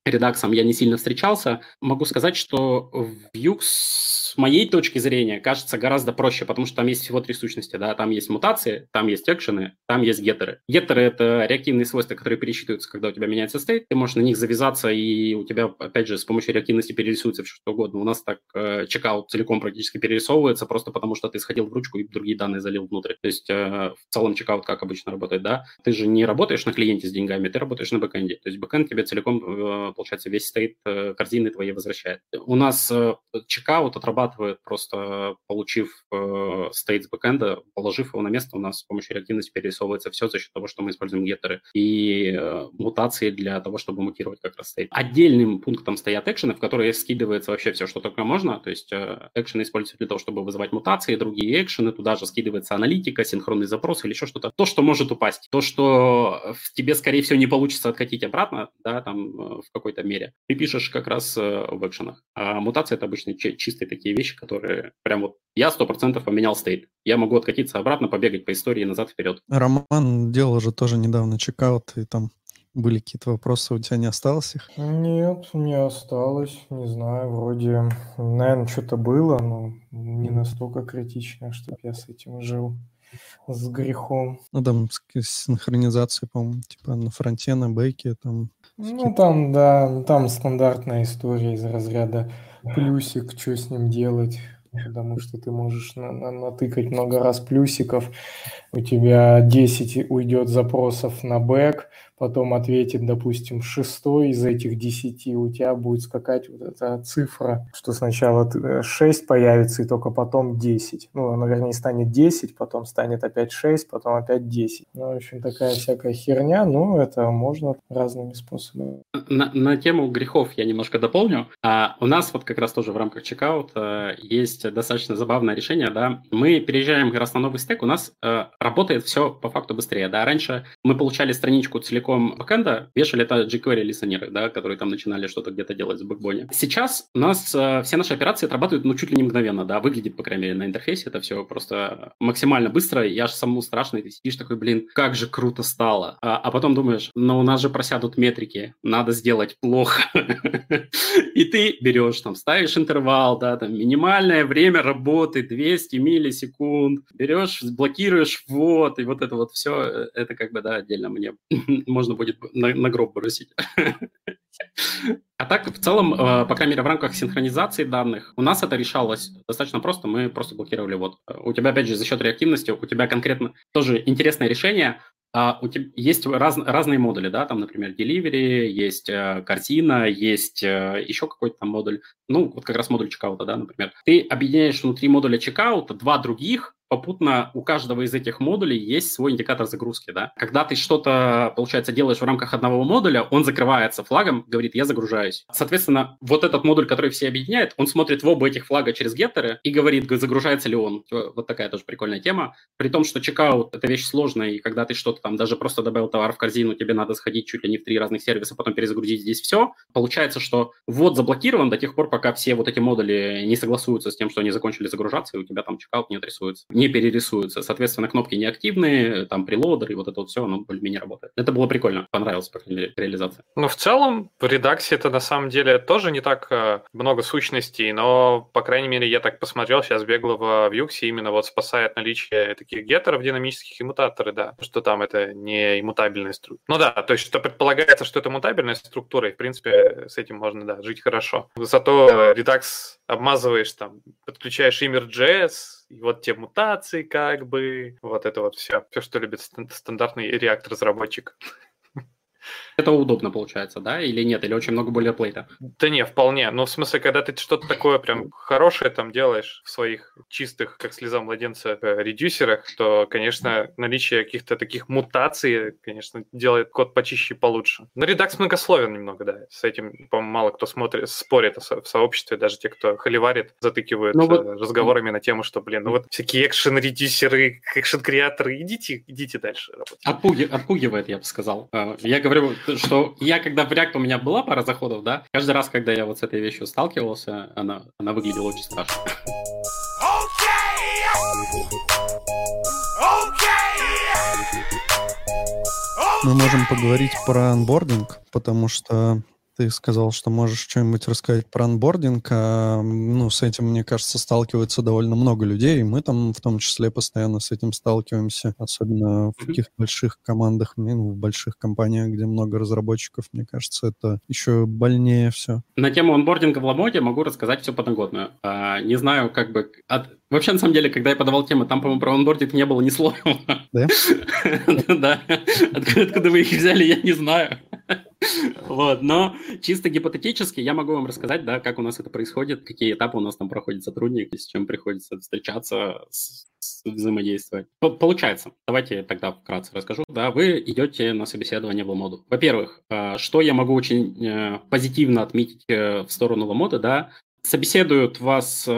C: Redux я не сильно встречался. Могу сказать, сказать, что Vue с моей точки зрения кажется гораздо проще, потому что там есть всего три сущности, да, там есть мутации, там есть экшены, там есть геттеры. Геттеры — это реактивные свойства, которые пересчитываются, когда у тебя меняется стейт, ты можешь на них завязаться, и у тебя, опять же, с помощью реактивности перерисуется все что угодно. У нас так э, чекаут целиком практически перерисовывается, просто потому что ты сходил в ручку и другие данные залил внутрь. То есть э, в целом checkout как обычно работает, да? Ты же не работаешь на клиенте с деньгами, ты работаешь на бэкэнде. То есть бэкэнд тебе целиком, э, получается, весь state э, корзины твоей возвращает. У нас э, checkout отрабатывает просто, получив э, state с бэкэнда, положив его на место, у нас с помощью реактивности перерисовывается все за счет того, что мы используем getter'ы и э, мутации для того, чтобы мутировать как раз state. Отдельным пунктом стоят action'ы, в которые скидывается вообще все, что только можно. То есть экшены используются для того, чтобы вызывать мутации, другие экшены, туда же скидывается аналитика, синхронный запрос или еще что-то. То, что может упасть. То, что тебе, скорее всего, не получится откатить обратно, да, там в какой-то мере, ты пишешь как раз в экшенах. А мутация – это обычно чистые такие вещи, которые прям вот я сто процентов поменял стейт. Я могу откатиться обратно, побегать по истории назад-вперед.
A: Роман делал же тоже недавно чекаут, и там были какие-то вопросы, у тебя не осталось их?
E: Нет, не осталось, не знаю, вроде, наверное, что-то было, но не настолько критично, чтобы я с этим жил, с грехом.
A: Ну, там синхронизация, по-моему, типа на фронте, на бэке, там...
E: Ну, там, да, там стандартная история из разряда плюсик, что с ним делать, потому что ты можешь на, на, натыкать много раз плюсиков, у тебя 10 уйдет запросов на бэк, потом ответит, допустим, шестой из этих 10, у тебя будет скакать вот эта цифра, что сначала 6 э, появится и только потом 10. Ну, вернее, станет 10, потом станет опять 6, потом опять 10. Ну, в общем, такая всякая херня, но это можно разными способами.
C: На, на тему грехов я немножко дополню. А, у нас вот как раз тоже в рамках чекаута есть достаточно забавное решение, да. Мы переезжаем как раз на новый стек, у нас э, работает все по факту быстрее, да. Раньше мы получали страничку целиком целиком бэкэнда, вешали это jQuery лиссонеры, да, которые там начинали что-то где-то делать в бэкбоне. Сейчас у нас э, все наши операции отрабатывают, ну, чуть ли не мгновенно, да, выглядит, по крайней мере, на интерфейсе это все просто максимально быстро, и аж самому страшно, и ты сидишь такой, блин, как же круто стало. А, а потом думаешь, но у нас же просядут метрики, надо сделать плохо. (laughs) И ты берешь, там, ставишь интервал, да, там, минимальное время работы 200 миллисекунд, берешь, блокируешь ввод, и вот это вот все, э, это как бы, да, отдельно мне (laughs) можно будет на, на гроб бросить. (laughs) А так, в целом, э, по крайней мере, в рамках синхронизации данных, у нас это решалось достаточно просто, мы просто блокировали вот. У тебя, опять же, за счет реактивности, у тебя конкретно тоже интересное решение, а у тебя есть раз, разные модули, да, там, например, delivery, есть э, картина, есть э, еще какой-то там модуль, ну, вот как раз модуль чекаута, да, например. Ты объединяешь внутри модуля чекаута два других, попутно у каждого из этих модулей есть свой индикатор загрузки, да. Когда ты что-то, получается, делаешь в рамках одного модуля, он закрывается флагом, говорит, я загружаюсь. Соответственно, вот этот модуль, который все объединяет, он смотрит в оба этих флага через геттеры и говорит, загружается ли он. Вот такая тоже прикольная тема. При том, что чекаут – это вещь сложная, и когда ты что-то там даже просто добавил товар в корзину, тебе надо сходить чуть ли не в три разных сервиса, потом перезагрузить здесь все. Получается, что ввод заблокирован до тех пор, пока все вот эти модули не согласуются с тем, что они закончили загружаться, и у тебя там чекаут не отрисуется не перерисуются. Соответственно, кнопки неактивные, там прелодер и вот это вот все, оно более-менее работает. Это было прикольно, понравилось, по крайней мере, реализация.
D: Ну, в целом, в редаксе это на самом деле тоже не так э, много сущностей, но, по крайней мере, я так посмотрел, сейчас бегал в Vue, именно вот спасает наличие таких геттеров динамических иммутаторы, да, что там это не иммутабельная структура. Ну да, то есть что предполагается, что это мутабельная структура, и, в принципе, с этим можно, да, жить хорошо. Зато Redux обмазываешь там, подключаешь Immer.js, и вот те мутации как бы, вот это вот все, все, что любит стандартный реактор-разработчик.
C: Это удобно получается, да, или нет, или очень много более плейта?
D: Да не, вполне. Ну, в смысле, когда ты что-то такое прям хорошее там делаешь в своих чистых, как слеза младенца, э, редюсерах, то, конечно, наличие каких-то таких мутаций, конечно, делает код почище и получше. Но Redux многословен немного, да. С этим, по-моему, мало кто смотрит, спорит в сообществе, даже те, кто холиварит, затыкивают ну, вот... разговорами на тему, что, блин, ну вот всякие экшен-редюсеры, экшен-креаторы, идите, идите дальше работать.
C: Отпуги, отпугивает, я бы сказал. Э, я говорю, что я, когда в React у меня была пара заходов, да, каждый раз, когда я вот с этой вещью сталкивался, она, она выглядела очень страшно.
A: Мы можем поговорить про анбординг, потому что ты сказал, что можешь что-нибудь рассказать про анбординг. А, ну, с этим, мне кажется, сталкивается довольно много людей, и мы там в том числе постоянно с этим сталкиваемся, особенно в каких-то больших командах, ну, в больших компаниях, где много разработчиков, мне кажется, это еще больнее все.
C: На тему анбординга в Ламоде могу рассказать все подноготную. А, не знаю, как бы... От... Вообще, на самом деле, когда я подавал тему, там, по-моему, про анбординг не было ни (laughs) слова. Да? (laughs) Да. Откуда вы их взяли, я не знаю. (laughs) Вот, но чисто гипотетически я могу вам рассказать, да, как у нас это происходит, какие этапы у нас там проходит сотрудник, с чем приходится встречаться, с, с, взаимодействовать. Получается, давайте тогда вкратце расскажу. Да, вы идете на собеседование в Ламоду. Во-первых, э, что я могу очень э, позитивно отметить э, в сторону Ламода, да, собеседуют вас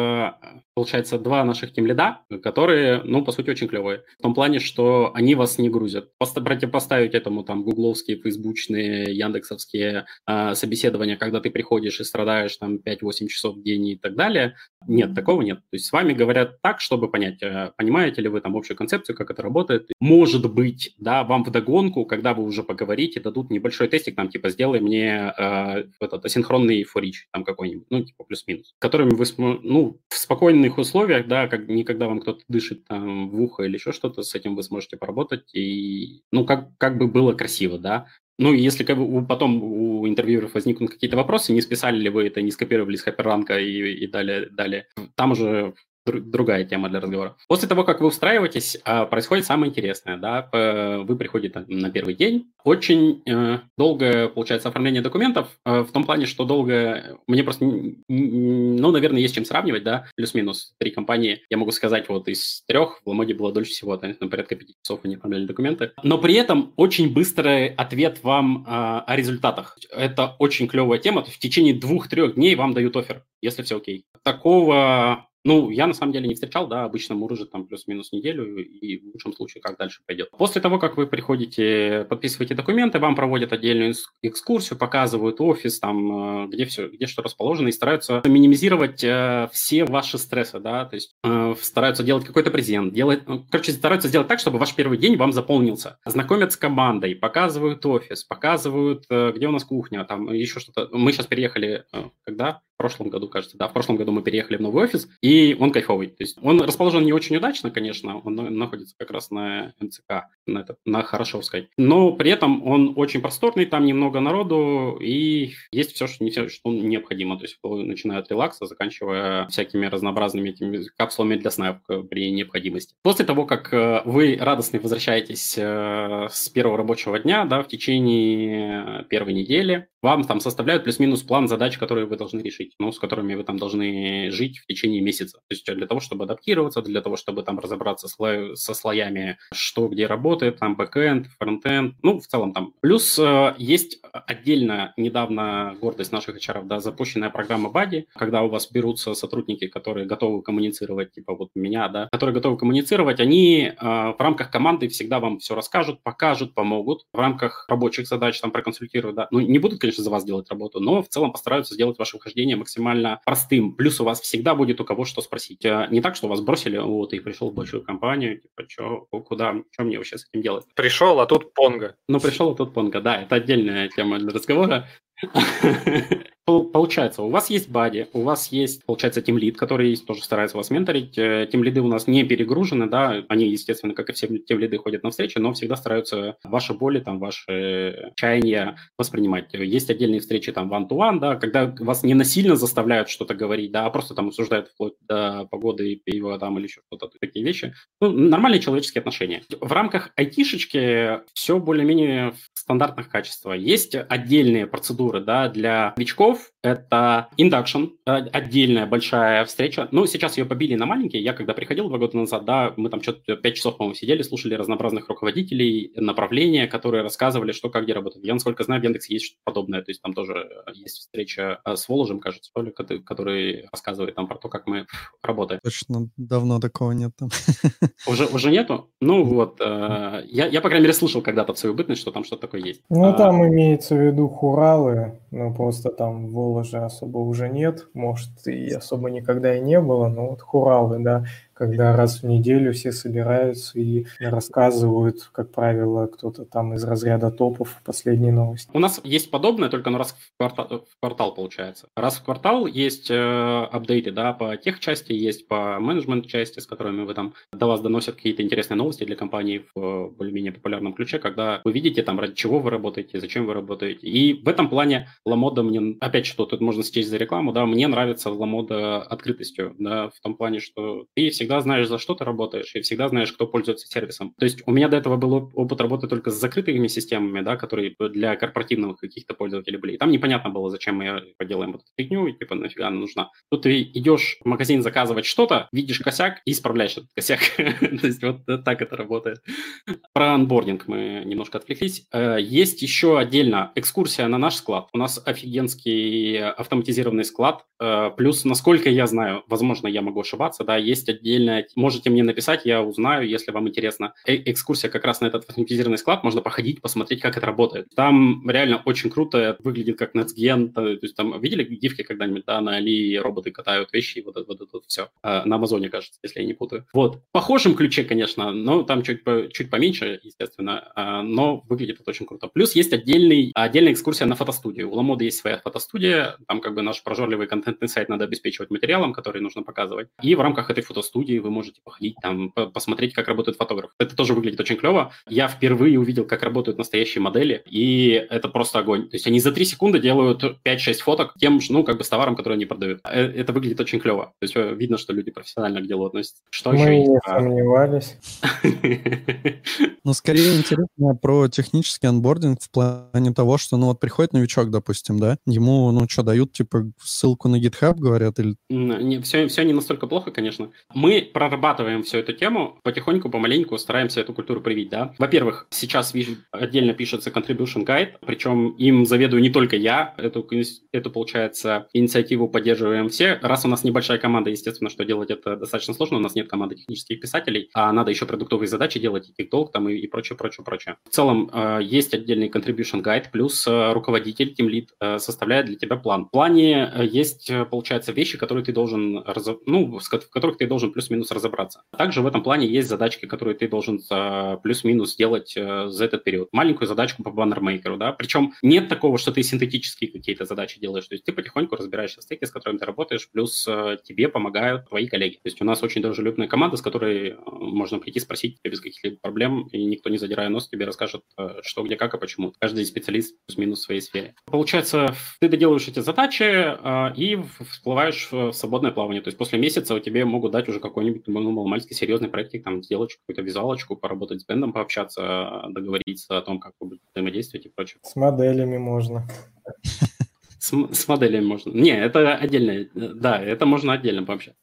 C: получается, два наших тимлида, которые, ну, по сути, очень клевые. В том плане, что они вас не грузят. Просто противопоставить этому там гугловские, фейсбучные, яндексовские э, собеседования, когда ты приходишь и страдаешь там 5-8 часов в день и так далее. Нет, такого нет. То есть с вами говорят так, чтобы понять, э, понимаете ли вы там общую концепцию, как это работает. Может быть, да, вам в догонку, когда вы уже поговорите, дадут небольшой тестик, там, типа, сделай мне э, этот асинхронный форич, там какой-нибудь, ну, типа, плюс-минус, которыми вы, ну, в спокойной иных условиях, да, как никогда вам кто-то дышит там в ухо или еще что-то, с этим вы сможете поработать, и, ну, как, как бы было красиво, да. Ну, если как бы, потом у интервьюеров возникнут какие-то вопросы, не списали ли вы это, не скопировали с хайперранка и, и далее, далее, там уже другая тема для разговора. После того, как вы устраиваетесь, а, происходит самое интересное. Да? Вы приходите на первый день. Очень э, долгое, получается, оформление документов, э, в том плане, что долго... Мне просто, ну, наверное, есть чем сравнивать, да, плюс-минус. Три компании, я могу сказать, вот из трех в Ламоде было дольше всего, на порядка пяти часов они оформляли документы. Но при этом очень быстрый ответ вам а, о результатах. Это очень клевая тема. В течение двух-трех дней вам дают офер, если все окей. Такого ну, я на самом деле не встречал, да, обычно мурыжит там плюс-минус неделю, и в лучшем случае как дальше пойдет. После того, как вы приходите, подписываете документы, вам проводят отдельную экскурсию, показывают офис, там, э, где все, где что расположено, и стараются минимизировать э, все ваши стрессы, да, то есть э, стараются делать какой-то презент, делать, ну, короче, стараются сделать так, чтобы ваш первый день вам заполнился. Знакомят с командой, показывают офис, показывают, э, где у нас кухня, там еще что-то. Мы сейчас переехали, э, когда? Прошлом году, кажется, да, в прошлом году мы переехали в новый офис, и и он кайфовый. То есть он расположен не очень удачно, конечно, он находится как раз на МЦК, на, это, на Хорошевской. Но при этом он очень просторный, там немного народу, и есть все, что, не все, что необходимо. То есть начиная от релакса, заканчивая всякими разнообразными этими капсулами для сна при необходимости. После того, как э, вы радостно возвращаетесь э, с первого рабочего дня, да, в течение первой недели, вам там составляют плюс-минус план задач, которые вы должны решить, ну, с которыми вы там должны жить в течение месяца. То есть для того, чтобы адаптироваться, для того, чтобы там разобраться слой, со слоями, что где работает, там бэкэнд, фронтенд, ну, в целом там. Плюс э, есть отдельно недавно гордость наших HR, да, запущенная программа Buddy, когда у вас берутся сотрудники, которые готовы коммуницировать, типа вот меня, да, которые готовы коммуницировать, они э, в рамках команды всегда вам все расскажут, покажут, помогут. В рамках рабочих задач там проконсультируют, да. Ну, не будут, конечно, за вас делать работу, но в целом постараются сделать ваше вхождение максимально простым. Плюс у вас всегда будет у кого что спросить. А не так, что вас бросили, вот, и пришел в большую компанию, типа, что, куда, что мне вообще с этим делать?
D: Пришел, а тут понга.
C: Ну, пришел, а тут понга, да, это отдельная тема для разговора. (laughs) Получается, у вас есть бади, у вас есть, получается, тим лид, который тоже старается вас менторить. Э, тим лиды у нас не перегружены, да, они, естественно, как и все тим лиды ходят на встречи, но всегда стараются ваши боли, там, ваши чаяния воспринимать. Есть отдельные встречи там one-to-one, да, когда вас не насильно заставляют что-то говорить, да, а просто там обсуждают вплоть до погоды, пива там или еще что-то, такие вещи. Ну, нормальные человеческие отношения. В рамках айтишечки все более-менее в стандартных качествах. Есть отдельные процедуры, да, для новичков, both это induction, э, отдельная большая встреча. Ну, сейчас ее побили на маленькие. Я когда приходил два года назад, да, мы там что-то 5 часов, по-моему, сидели, слушали разнообразных руководителей, направления, которые рассказывали, что как где работает. Я, насколько знаю, в Яндексе есть что-то подобное. То есть там тоже есть встреча э, с Воложем, кажется, что ли, который рассказывает там про то, как мы работаем.
A: Точно, давно такого нет там. (laughs)
C: Уже, уже нету? Ну вот, э, я, я, по крайней мере, слышал когда-то в свою бытность, что там что-то такое есть.
E: Ну, а, там имеется в виду хуралы, ну, просто там Воложа особо уже нет, может, и особо никогда и не было, но вот Хуралы, да, когда раз в неделю все собираются и рассказывают, как правило, кто-то там из разряда топов последние новости.
C: У нас есть подобное, только ну, раз в квартал, в квартал получается. Раз в квартал есть э, апдейты, да, по тех части, есть по менеджмент части, с которыми вы там до вас доносят какие-то интересные новости для компании в более-менее популярном ключе, когда вы видите там, ради чего вы работаете, зачем вы работаете. И в этом плане Ламода мне, опять что тут можно счесть за рекламу, да, мне нравится Ламода открытостью, да, в том плане, что ты всегда знаешь, за что ты работаешь, и всегда знаешь, кто пользуется сервисом. То есть у меня до этого был опыт работы только с закрытыми системами, да, которые для корпоративных каких-то пользователей были. И там непонятно было, зачем мы поделаем эту фигню, и типа нафига она нужна. Тут ты идешь в магазин заказывать что-то, видишь косяк и исправляешь этот косяк. (laughs) То есть вот так это работает. Про анбординг мы немножко отвлеклись. Э, есть еще отдельно экскурсия на наш склад. У нас офигенский автоматизированный склад. Э, плюс, насколько я знаю, возможно, я могу ошибаться, да, есть отдельная... Можете мне написать, я узнаю, если вам интересно. Э экскурсия как раз на этот автоматизированный склад. Можно походить, посмотреть, как это работает. Там реально очень круто, выглядит как NetGen. То есть там видели гифки когда-нибудь, да, на Али роботы катают вещи, вот, вот это вот все. На Амазоне, кажется, если я не путаю. Вот. В похожем ключе, конечно, но там чуть, чуть поменьше, естественно, а, но выглядит это очень круто. Плюс есть отдельный, отдельная экскурсия на фотостудию. У Ламода есть своя фотостудия, там как бы наш прожорливый контентный сайт надо обеспечивать материалом, который нужно показывать. И в рамках этой фотостудии вы можете походить там, посмотреть, как работает фотограф. Это тоже выглядит очень клево. Я впервые увидел, как работают настоящие модели, и это просто огонь. То есть они за 3 секунды делают 5-6 фоток тем, ну, как бы с товаром, который они продают. Э, это выглядит очень клево. То есть э, видно, что люди профессионально к делу относятся. Что
E: Мы
C: еще
E: не сомневались. (laughs)
A: Ну, скорее интересно про технический анбординг в плане того, что, ну, вот приходит новичок, допустим, да, ему, ну, что, дают, типа, ссылку на GitHub, говорят, или...
C: Не, все, все не настолько плохо, конечно. Мы прорабатываем всю эту тему, потихоньку, помаленьку стараемся эту культуру привить, да. Во-первых, сейчас отдельно пишется contribution guide, причем им заведую не только я, эту, эту, получается, инициативу поддерживаем все. Раз у нас небольшая команда, естественно, что делать это достаточно сложно, у нас нет команды технических писателей, а надо еще продуктовые задачи делать, и TikTok там, и, и прочее, прочее, прочее. В целом, э, есть отдельный contribution guide, плюс э, руководитель, Team Lead э, составляет для тебя план. В плане э, есть, э, получается, вещи, которые ты должен, ну, в которых ты должен плюс-минус разобраться. Также в этом плане есть задачки, которые ты должен плюс-минус сделать э, за этот период. Маленькую задачку по баннермейкеру, да, причем нет такого, что ты синтетические какие-то задачи делаешь, то есть ты потихоньку разбираешься в стеке, с которыми ты работаешь, плюс э, тебе помогают твои коллеги. То есть у нас очень дружелюбная команда, с которой э, можно прийти спросить без каких-либо проблем, и никто не задирая нос тебе расскажет, что, где, как и почему. Каждый специалист плюс-минус в своей сфере. Получается, ты доделываешь эти задачи и всплываешь в свободное плавание. То есть после месяца у тебя могут дать уже какой-нибудь ну, маломальский серьезный проектик, там, сделать какую-то визуалочку, поработать с бендом, пообщаться, договориться о том, как вы будете взаимодействовать и прочее.
E: С моделями можно.
C: С, с моделями можно. Не, это отдельно. Да, это можно отдельно пообщаться.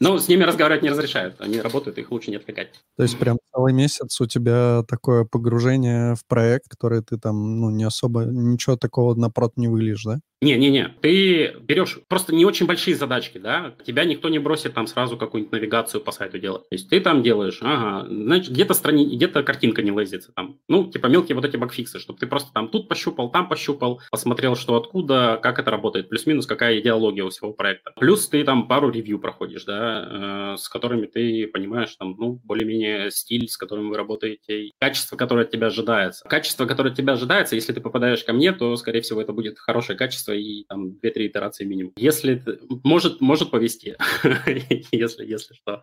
C: Но с ними разговаривать не разрешают. Они работают, их лучше не отвлекать.
A: То есть прям целый месяц у тебя такое погружение в проект, который ты там, ну, не особо, ничего такого напрот не выльешь, да?
C: Не-не-не, ты берешь просто не очень большие задачки, да, тебя никто не бросит там сразу какую-нибудь навигацию по сайту делать. То есть ты там делаешь, ага, значит, где-то страни... где-то картинка не лезется там. Ну, типа мелкие вот эти багфиксы, чтобы ты просто там тут пощупал, там пощупал, посмотрел, что откуда, как это работает, плюс-минус, какая идеология у всего проекта. Плюс ты там пару ревью проходишь, да, э, с которыми ты понимаешь там, ну, более-менее стиль, с которым вы работаете, качество, которое от тебя ожидается. Качество, которое от тебя ожидается, если ты попадаешь ко мне, то, скорее всего, это будет хорошее качество, и там 2-3 итерации минимум. Если может, может повести, (laughs) если, если что.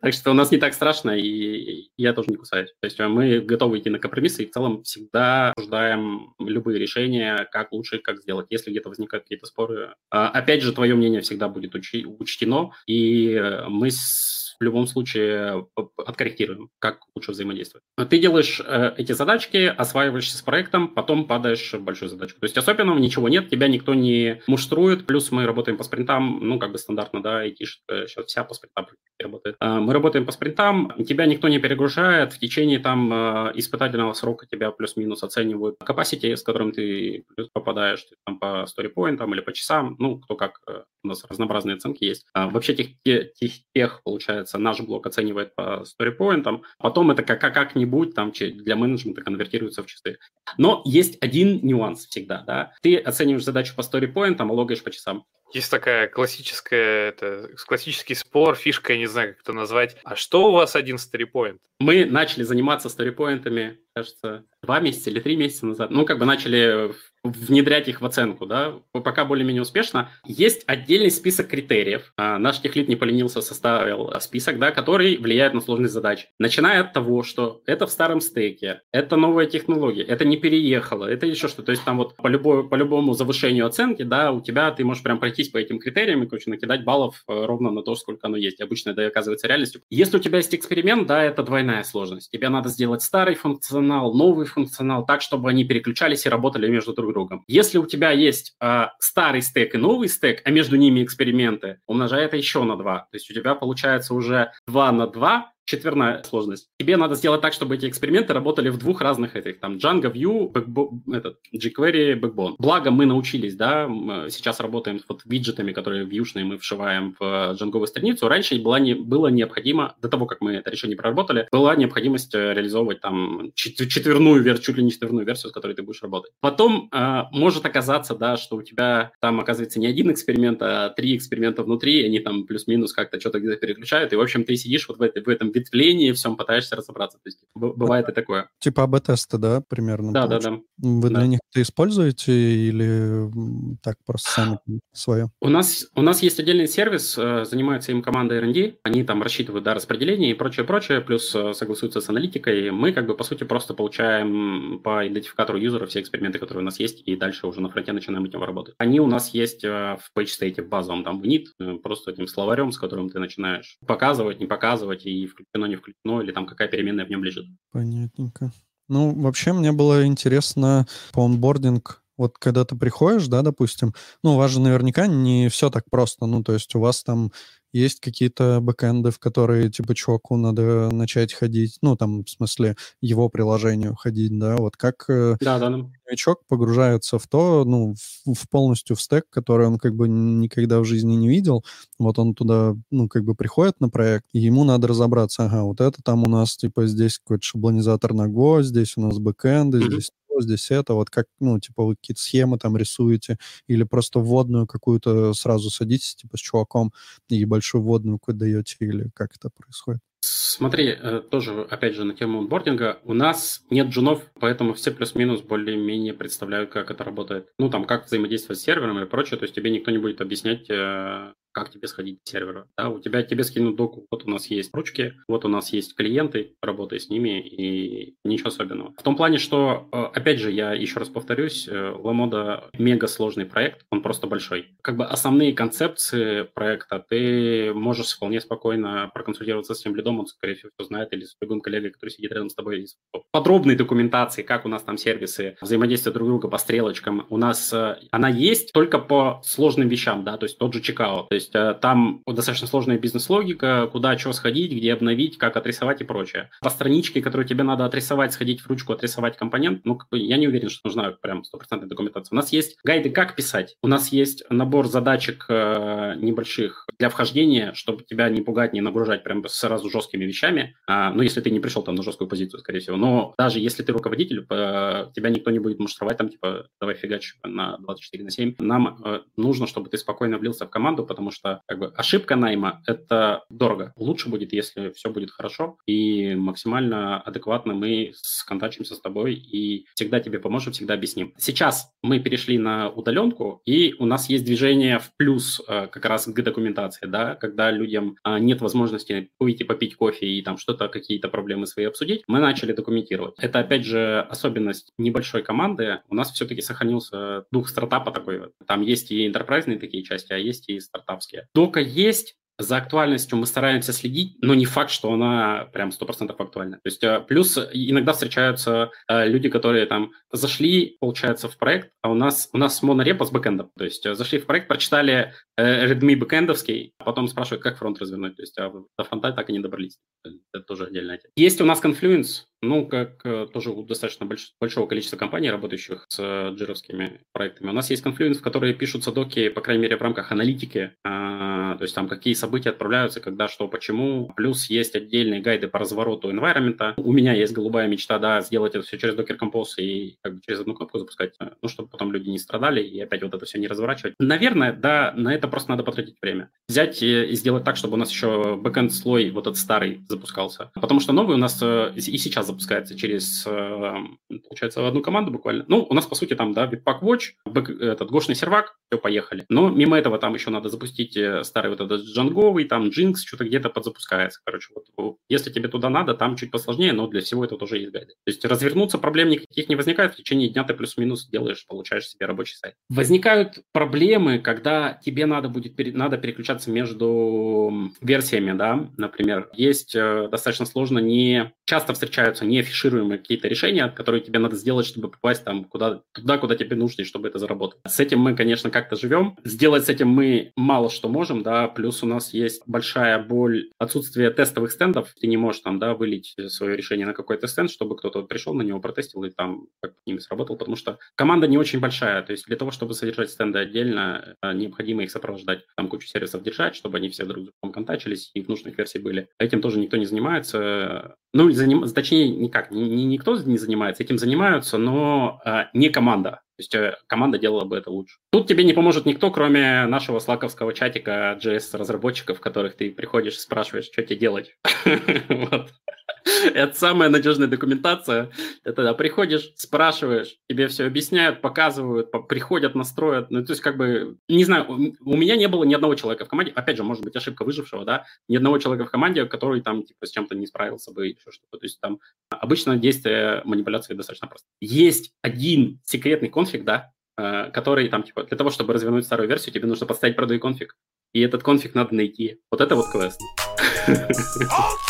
C: Так что у нас не так страшно, и я тоже не кусаюсь. То есть мы готовы идти на компромиссы, и в целом всегда обсуждаем любые решения, как лучше, как сделать. Если где-то возникают какие-то споры, а, опять же, твое мнение всегда будет учтено, и мы с в любом случае э, откорректируем, как лучше взаимодействовать. Ты делаешь э, эти задачки, осваиваешься с проектом, потом падаешь в большую задачку. То есть особенного ничего нет, тебя никто не муштрует, плюс мы работаем по спринтам, ну, как бы стандартно, да, IT сейчас вся по спринтам работает. Э, мы работаем по спринтам, тебя никто не перегружает, в течение там э, испытательного срока тебя плюс-минус оценивают capacity, с которым ты плюс попадаешь там, по storypoint или по часам, ну, кто как, э, у нас разнообразные оценки есть. Вообще тех, тех, тех, получается, наш блок оценивает по storypoint, потом это как, как-нибудь там для менеджмента конвертируется в часы. Но есть один нюанс всегда, да, ты оцениваешь задачу по storypoint, а логаешь по часам.
D: Есть такая классическая, это классический спор, фишка, я не знаю, как это назвать. А что у вас один старипоинт?
C: Мы начали заниматься старипоинтами, кажется, два месяца или три месяца назад. Ну, как бы начали внедрять их в оценку, да, пока более-менее успешно. Есть отдельный список критериев. А, наш техлит не поленился, составил список, да, который влияет на сложность задач. Начиная от того, что это в старом стеке, это новая технология, это не переехало, это еще что. То есть там вот по, любой, по любому завышению оценки, да, у тебя ты можешь прям пройтись по этим критериям и, короче, накидать баллов э, ровно на то, сколько оно есть. Обычно это оказывается реальностью. Если у тебя есть эксперимент, да, это двойная сложность. Тебе надо сделать старый функционал, новый функционал так, чтобы они переключались и работали между друг другом. Если у тебя есть э, старый стек и новый стек, а между ними эксперименты, умножай это еще на 2. То есть у тебя получается уже 2 на 2, четверная сложность. Тебе надо сделать так, чтобы эти эксперименты работали в двух разных этих, там, Django, Vue, Backbone, этот, jQuery, Backbone. Благо мы научились, да, сейчас работаем с вот виджетами, которые вьюшные мы вшиваем в джанговую страницу. Раньше была не, было необходимо, до того, как мы это решение проработали, была необходимость э, реализовывать там четверную версию, чуть ли не четверную версию, с которой ты будешь работать. Потом э, может оказаться, да, что у тебя там оказывается не один эксперимент, а три эксперимента внутри, они там плюс-минус как-то что-то где-то переключают, и, в общем, ты сидишь вот в, этой, в этом ветвлении всем пытаешься разобраться. То есть бывает и такое.
A: Типа АБ-тесты, да, примерно?
C: Да, да, да.
A: Вы для них это используете или так просто сами свое?
C: У нас, у нас есть отдельный сервис, э, занимается им команда R&D, они там рассчитывают, да, распределение и прочее-прочее, плюс э, согласуются с аналитикой. Мы как бы, по сути, просто получаем по идентификатору юзера все эксперименты, которые у нас есть, и дальше уже на фронте начинаем этим работать. Они у нас есть э, в PageState, в базовом, там, в NIT, просто этим словарем, с которым ты начинаешь показывать, не показывать, и включено, не включено, или там какая переменная в нем лежит.
A: Понятненько. Ну, вообще мне было интересно по онбординг вот когда ты приходишь, да, допустим, ну, у вас же наверняка не все так просто, ну, то есть у вас там есть какие-то бэкэнды, в которые, типа, чуваку надо начать ходить, ну, там, в смысле, его приложению ходить, да, вот как
C: э, да, да, да.
A: новичок погружается в то, ну, в, в полностью в стек, который он, как бы, никогда в жизни не видел, вот он туда, ну, как бы приходит на проект, и ему надо разобраться, ага, вот это там у нас, типа, здесь какой-то шаблонизатор на Go, здесь у нас бэкэнды, mm-hmm. здесь здесь это, вот как, ну, типа, вы какие-то схемы там рисуете, или просто вводную какую-то сразу садитесь, типа, с чуваком, и большую вводную какую-то даете, или как это происходит?
C: Смотри, э, тоже, опять же, на тему онбординга. У нас нет джунов, поэтому все плюс-минус более-менее представляют, как это работает. Ну, там, как взаимодействовать с сервером и прочее. То есть тебе никто не будет объяснять, э, как тебе сходить к серверу. Да, у тебя тебе скинут доку, вот у нас есть ручки, вот у нас есть клиенты, работай с ними, и ничего особенного. В том плане, что, э, опять же, я еще раз повторюсь, Ламода мега сложный проект, он просто большой. Как бы основные концепции проекта ты можешь вполне спокойно проконсультироваться с тем лидом, он, скорее всего, знает, или с любым коллегой, который сидит рядом с тобой, из подробной документации, как у нас там сервисы взаимодействуют друг друга по стрелочкам. У нас э, она есть только по сложным вещам, да, то есть тот же чекаут. То есть э, там достаточно сложная бизнес-логика, куда что сходить, где обновить, как отрисовать и прочее. По страничке, которую тебе надо отрисовать, сходить в ручку, отрисовать компонент, ну, я не уверен, что нужна прям стопроцентная документация. У нас есть гайды, как писать. У нас есть набор задачек э, небольших для вхождения, чтобы тебя не пугать, не нагружать прям сразу жесткими вещами. А, ну, если ты не пришел там на жесткую позицию, скорее всего. Но даже если ты руководитель, по, тебя никто не будет муштровать там, типа, давай фигач на 24 на 7. Нам э, нужно, чтобы ты спокойно влился в команду, потому что как бы ошибка найма – это дорого. Лучше будет, если все будет хорошо и максимально адекватно мы сконтачимся с тобой и всегда тебе поможем, всегда объясним. Сейчас мы перешли на удаленку, и у нас есть движение в плюс э, как раз к документации, да, когда людям э, нет возможности выйти попить кофе и там что-то, какие-то проблемы свои обсудить, мы начали документировать. Это, опять же, особенность небольшой команды. У нас все-таки сохранился дух стартапа такой. Там есть и интерпрайзные такие части, а есть и стартапские. Дока есть, за актуальностью мы стараемся следить, но не факт, что она прям 100% актуальна. То есть э, плюс иногда встречаются э, люди, которые там зашли, получается, в проект, а у нас, у нас монорепа с бэкэндом. То есть э, зашли в проект, прочитали README бэкэндовский, а потом спрашивают, как фронт развернуть. То есть а до фронта так и не добрались. Это тоже отдельная тема. Есть у нас Confluence, Ну, как э, тоже у достаточно больш- большого количества компаний, работающих с э, джировскими проектами. У нас есть Confluence, в которой пишутся доки, по крайней мере, в рамках аналитики. А, то есть там какие события отправляются, когда, что, почему. Плюс есть отдельные гайды по развороту environment. У меня есть голубая мечта, да, сделать это все через Docker Compose и как бы через одну кнопку запускать, э, ну, чтобы потом люди не страдали и опять вот это все не разворачивать. Наверное, да, на это просто надо потратить время. Взять и сделать так, чтобы у нас еще бэкэнд слой вот этот старый запускался. Потому что новый у нас и сейчас запускается через, получается, одну команду буквально. Ну, у нас, по сути, там, да, Webpack Watch, этот гошный сервак, все, поехали. Но мимо этого там еще надо запустить э, старый вот этот джанговый, там Jinx, что-то где-то подзапускается. Короче, вот если тебе туда надо, там чуть посложнее, но для всего этого тоже есть гайды. То есть развернуться проблем никаких не возникает, в течение дня ты плюс-минус делаешь, получаешь себе рабочий сайт. Возникают проблемы, когда тебе надо будет надо переключаться между версиями, да, например. Есть э, достаточно сложно, не часто встречаются не афишируемые какие-то решения, которые тебе надо сделать, чтобы попасть там куда, туда, куда тебе нужно, и чтобы это заработать. С этим мы, конечно, как-то живем. Сделать с этим мы мало что можем, да, плюс у нас есть большая боль отсутствия тестовых стендов. Ты не можешь там, да, вылить свое решение на какой-то стенд, чтобы кто-то пришел на него, протестил и там как с ними сработал, потому что команда не очень большая. То есть для того, чтобы содержать стенды отдельно, э, необходимо их сопровождать. Там кучу сервисов держать, чтобы они все друг с другом контачились и в нужных версии были. Этим тоже никто не занимается. Ну, заним... точнее, никак, ни, ни, никто не занимается, этим занимаются, но э, не команда. То есть э, команда делала бы это лучше. Тут тебе не поможет никто, кроме нашего слаковского чатика JS-разработчиков, которых ты приходишь и спрашиваешь, что тебе делать. (laughs) (laughs) Это самая надежная документация. Ты тогда приходишь, спрашиваешь, тебе все объясняют, показывают, приходят, настроят. Ну, то есть, как бы, не знаю, у меня не было ни одного человека в команде, опять же, может быть, ошибка выжившего, да, ни одного человека в команде, который там, типа, с чем-то не справился бы или что-то. То есть, там обычно действие манипуляции достаточно просто. Есть один секретный конфиг, да, э, который там, типа, для того, чтобы развернуть старую версию, тебе нужно поставить продаю конфиг. И этот конфиг надо найти. Вот это вот квест. (laughs)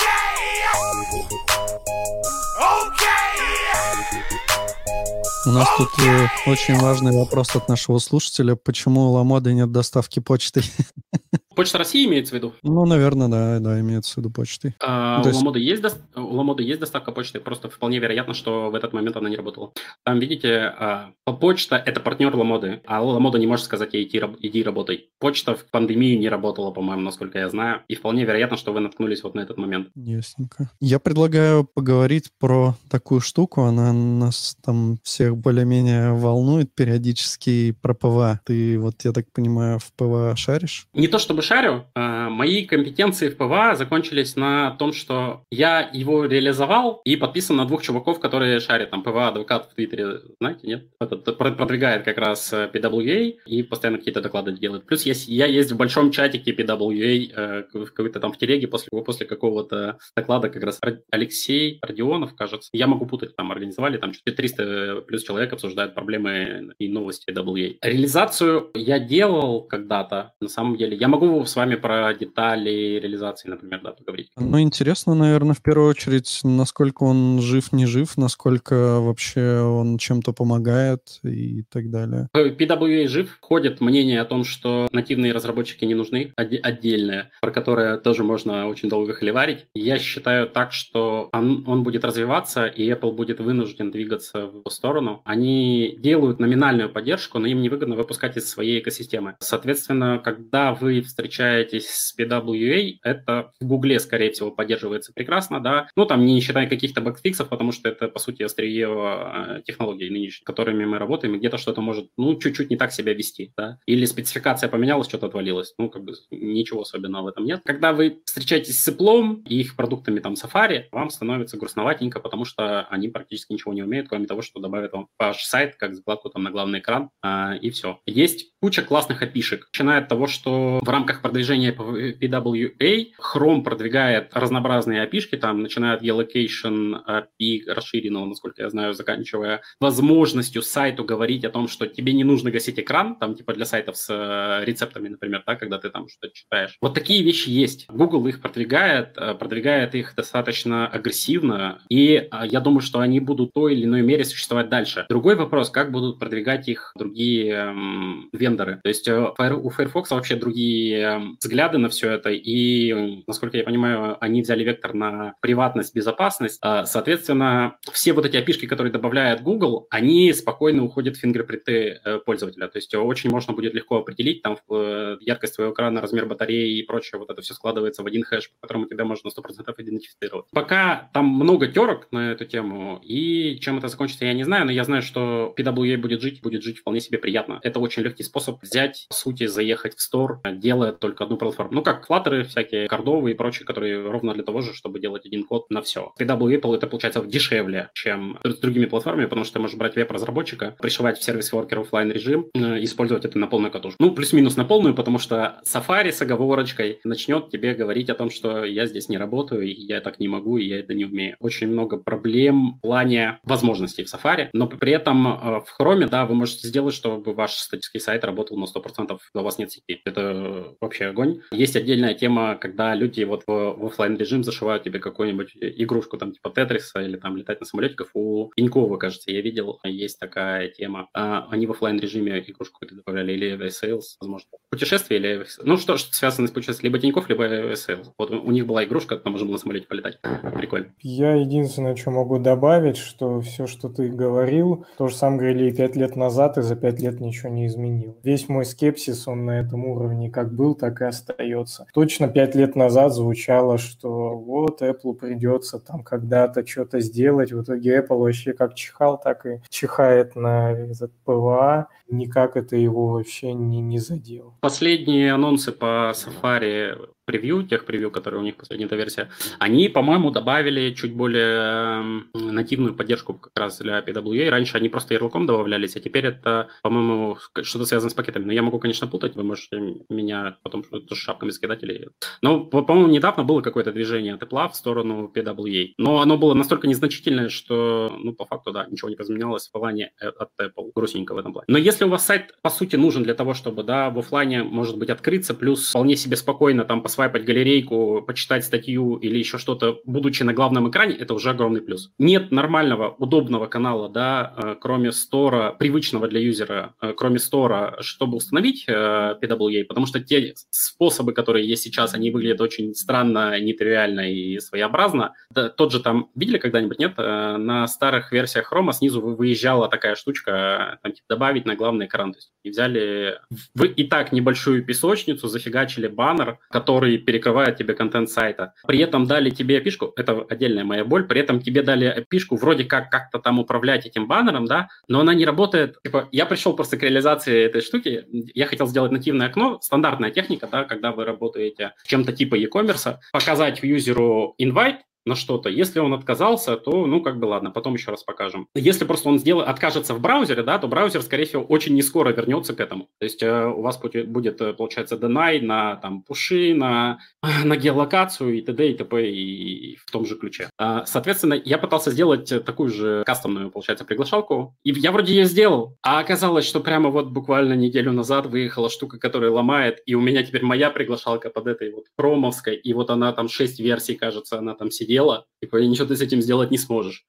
A: У нас тут э, очень важный вопрос от нашего слушателя. Почему у Ламоды нет доставки почты? (laughs)
C: Почта России имеется в виду?
A: Ну, наверное, да, да, имеется в виду почтой.
C: А, у, Ламоды есть до... у Ламоды есть доставка почты, просто вполне вероятно, что в этот момент она не работала. Там, видите, а, почта – это партнер Ламоды, а Ламода не может сказать ей иди, иди работай. Почта в пандемию не работала, по-моему, насколько я знаю, и вполне вероятно, что вы наткнулись вот на этот момент.
A: Ясненько. Я предлагаю поговорить про такую штуку, она нас там всех более-менее волнует периодически, про PWA. Ты вот, я так понимаю, в PWA шаришь?
C: Не то чтобы шарю. А, мои компетенции в PWA закончились на том, что я его реализовал и подписан на двух чуваков, которые шарят. Там PWA advocate в Твиттере, знаете, нет? Этот продвигает как раз э, PWA и постоянно какие-то доклады делает. Плюс я, я есть в большом чатике PWA, э, какой-то там в телеге после, после какого-то доклада как раз Алексей Родионов, кажется. Я могу путать, там организовали, там 400 плюс человек обсуждают проблемы и новости PWA. Реализацию я делал когда-то, на самом деле. Я могу с вами про детали реализации, например, да, поговорить.
A: Ну, интересно, наверное, в первую очередь, насколько он жив, не жив, насколько вообще он чем-то помогает и так далее.
C: PWA жив. Ходит мнение о том, что нативные разработчики не нужны, отдельные, про которые тоже можно очень долго холиварить. Я считаю так, что он, он будет развиваться, и Apple будет вынужден двигаться в его сторону. Они делают номинальную поддержку, но им невыгодно выпускать из своей экосистемы. Соответственно, когда вы встречаетесь с PWA, это в Гугле, скорее всего, поддерживается прекрасно, да. Ну, там не считая каких-то багфиксов, потому что это, по сути, острие э, технологий нынешних, которыми мы работаем, и где-то что-то может, ну, чуть-чуть не так себя вести, да. Или спецификация поменялась, что-то отвалилось. Ну, как бы ничего особенного в этом нет. Когда вы встречаетесь с Apple и их продуктами там Safari, вам становится грустноватенько, потому что они практически ничего не умеют, кроме того, что добавят вам ваш сайт как закладку там на главный экран, а, и все. Есть куча классных опишек, начиная от того, что в рамках продвижения PWA Chrome продвигает разнообразные опишки, там, начиная от Geolocation API расширенного, насколько я знаю, заканчивая возможностью сайту говорить о том, что тебе не нужно гасить экран, там, типа для сайтов с э, рецептами, например, да, когда ты там что-то читаешь. Вот такие вещи есть. Google их продвигает, э, продвигает их достаточно агрессивно, и э, я думаю, что они будут в той или иной мере существовать дальше. Другой вопрос, как будут продвигать их другие эм, вендоры. То есть у Firefox вообще другие свои взгляды на все это, и, насколько я понимаю, они взяли вектор на приватность, безопасность. А, соответственно, все вот эти опишки, которые добавляет Google, они спокойно уходят в фингерпринты э, пользователя. То есть очень можно будет легко определить там э, яркость твоего экрана, размер батареи и прочее. Вот это все складывается в один хэш, по которому тебя можно 100% идентифицировать. Пока там много терок на эту тему, и чем это закончится, я не знаю, но я знаю, что PWA будет жить, будет жить вполне себе приятно. Это очень легкий способ взять, по сути, заехать в стор, делая только одну платформу. Ну, как флаттеры всякие, кордовые и прочие, которые ровно для того же, чтобы делать один код на все. PWA это получается дешевле, чем с другими платформами, потому что ты можешь брать веб-разработчика, пришивать в сервис воркер офлайн режим, э, использовать это на полную катушку. Ну, плюс-минус на полную, потому что Safari с оговорочкой начнет тебе говорить о том, что я здесь не работаю, я так не могу, я это не умею. Очень много проблем в плане возможностей в Safari, но при этом э, в Chrome, да, вы можете сделать, чтобы ваш статический сайт работал на 100%, у вас нет сети. Это вообще огонь. Есть отдельная тема, когда люди вот в, в офлайн режим зашивают тебе какую-нибудь игрушку, там, типа Тетриса или там летать на самолетиках. У Пенькова, кажется, я видел, есть такая тема. А, они в офлайн режиме игрушку добавляли, или Sales, возможно. Путешествие или... Ну, что, что связано с путешествием? Либо Тинькофф, либо Sales. Вот у них была игрушка, там можно было на самолете полетать. Прикольно.
E: Я единственное, что могу добавить, что все, что ты говорил, то же самое говорили и пять лет назад, и за пять лет ничего не изменил. Весь мой скепсис, он на этом уровне как был, так и остается. Точно пять лет назад звучало, что вот Apple придется там когда-то что-то сделать. В итоге Apple вообще как чихал, так и чихает на этот PWA. Никак это его вообще не, не задело.
C: Последние анонсы по Safari превью, тех превью, которые у них последняя версия, они, по-моему, добавили чуть более нативную поддержку как раз для PWA. Раньше они просто ярлыком добавлялись, а теперь это, по-моему, что-то связано с пакетами. Но я могу, конечно, путать, вы можете меня потом тоже шапками скидать. Или... Но, по-моему, недавно было какое-то движение от Apple в сторону PWA. Но оно было настолько незначительное, что, ну, по факту, да, ничего не поменялось в плане э, от Apple. Грустненько в этом плане. Но если у вас сайт, по сути, нужен для того, чтобы, да, в офлайне, может быть, открыться, плюс вполне себе спокойно там посвайпать галерейку, почитать статью или еще что-то, будучи на главном экране, это уже огромный плюс. Нет нормального, удобного канала, да, э, кроме стора, привычного для юзера, э, кроме стора, чтобы установить э, PWA, потому что те способы, которые есть сейчас, они выглядят очень странно, нетривиально и своеобразно. Тот же там, видели когда-нибудь, нет? На старых версиях Chrome снизу выезжала такая штучка, там, типа, добавить на главный экран. То есть и взяли в и так небольшую песочницу, зафигачили баннер, который перекрывает тебе контент сайта. При этом дали тебе опишку, это отдельная моя боль, при этом тебе дали опишку вроде как как-то там управлять этим баннером, да, но она не работает. Типа, я пришел просто к реализации этой штуки, я хотел сделать нативное окно, стандартная техника, да, когда вы работаете чем-то типа e-commerce, показать юзеру invite, на что-то. Если он отказался, то, ну, как бы ладно, потом еще раз покажем. Если просто он сделает, откажется в браузере, да, то браузер, скорее всего, очень не скоро вернется к этому. То есть э, у вас будет, э, получается, deny на там пуши, на, (laughs) на геолокацию и т.д. и т.п. и в том же ключе. А, соответственно, я пытался сделать такую же кастомную, получается, приглашалку, и я вроде ее сделал, а оказалось, что прямо вот буквально неделю назад выехала штука, которая ломает, и у меня теперь моя приглашалка под этой вот промовской, и вот она там 6 версий, кажется, она там сидит дело, типа, ничего ты с этим сделать не сможешь.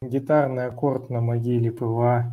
E: Гитарный аккорд на могиле PWA.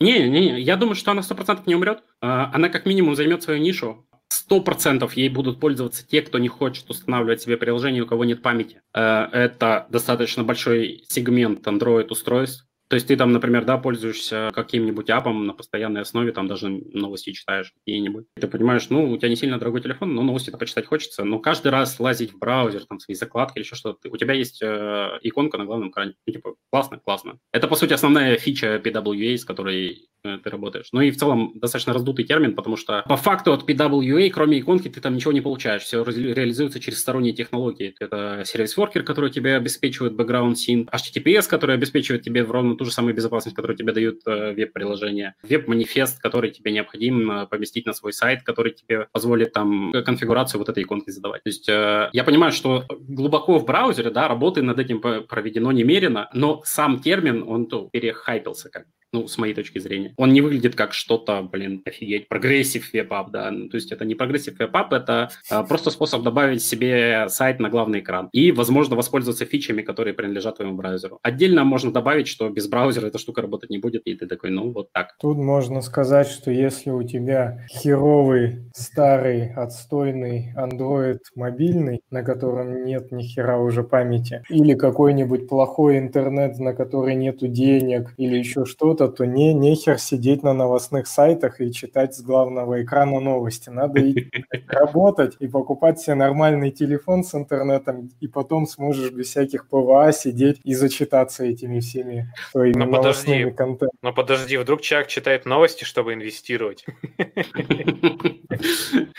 C: Не, не, я думаю, что она сто процентов не умрет. А, она как минимум займет свою нишу. Сто процентов ей будут пользоваться те, кто не хочет устанавливать себе приложение, у кого нет памяти. Э, это достаточно большой сегмент Android-устройств. То есть ты там, например, да, пользуешься каким-нибудь app ом на постоянной основе, там даже новости читаешь какие-нибудь. Ты понимаешь, ну, у тебя не сильно дорогой телефон, но новости-то почитать хочется, но каждый раз лазить в браузер, там, свои закладки или еще что-то, у тебя есть э, иконка на главном экране. Ну, типа, классно, классно. Это, по сути, основная фича PWA, с которой ты работаешь. Ну и в целом достаточно раздутый термин, потому что по факту от PWA, кроме иконки, ты там ничего не получаешь. Все реализуется через сторонние технологии. Это service worker, который тебе обеспечивает background sync, HTTPS, который обеспечивает тебе ровно ту же самую безопасность, которую тебе дают э, веб-приложения, веб-манифест, который тебе необходимо поместить на свой сайт, который тебе позволит там конфигурацию вот этой иконки задавать. То есть э, я понимаю, что глубоко в браузере, да, работы над этим проведено немерено, но сам термин, он то перехайпился как ну, с моей точки зрения. Он не выглядит как что-то, блин, офигеть, progressive web app, да, ну, то есть это не progressive web app, это а, просто способ добавить себе сайт на главный экран и, возможно, воспользоваться фичами, которые принадлежат твоему браузеру. Отдельно можно добавить, что без браузера эта штука работать не будет, и ты такой, ну, вот так.
E: Тут можно сказать, что если у тебя херовый, старый, отстойный Android мобильный, на котором нет ни хера уже памяти, или какой-нибудь плохой интернет, на который нету денег, или еще что-то, то не нехер сидеть на новостных сайтах и читать с главного экрана новости. Надо идти (laughs) работать и покупать себе нормальный телефон с интернетом, и потом сможешь без всяких PWA сидеть и зачитаться этими всеми своими
D: Но
E: новостными
D: подожди.
E: контентами.
D: Но подожди, вдруг человек читает новости, чтобы инвестировать. (laughs)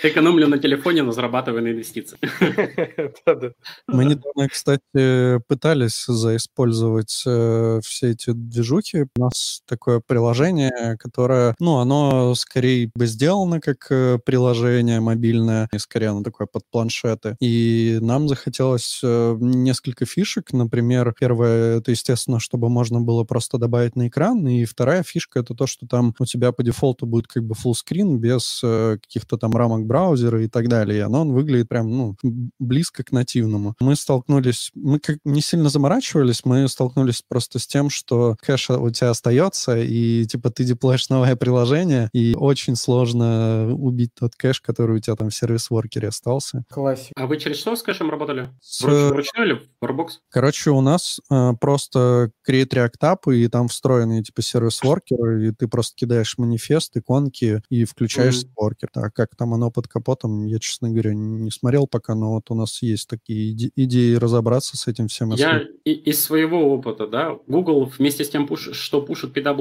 C: Экономлю на телефоне, но зарабатываю на инвестиции. (laughs)
A: Мы недавно, кстати, пытались заиспользовать э, все эти движухи. У нас такое приложение, которое, ну, оно скорее бы сделано как э, приложение мобильное, и скорее оно такое под планшеты. И нам захотелось э, несколько фишек. Например, первое, это, естественно, чтобы можно было просто добавить на экран. И вторая фишка, это то, что там у тебя по дефолту будет как бы full screen без э, каких-то там рамок браузера и так далее. И оно выглядит прям, ну, близко к нативному. Мы столкнулись, мы как не сильно заморачивались, мы столкнулись просто с тем, что кэш у тебя остается, и типа ты деплоишь новое приложение, и очень сложно убить тот кэш, который у тебя там в сервис-воркере остался.
E: Классика.
C: А вы через что с кэшем работали?
A: С,
C: Вруч- Вручную или в Workbox?
A: Короче, у нас э, просто create React App, и там встроенные типа сервис-воркеры, и ты просто кидаешь манифест, иконки и включаешь
C: Мгм.
A: воркер. Так, как там оно под капотом, я, честно говоря, не смотрел пока, но вот у нас есть такие иде- идеи разобраться с этим всем.
C: Я и- из своего опыта, да, Google вместе с тем, пуш- что пушит PWA,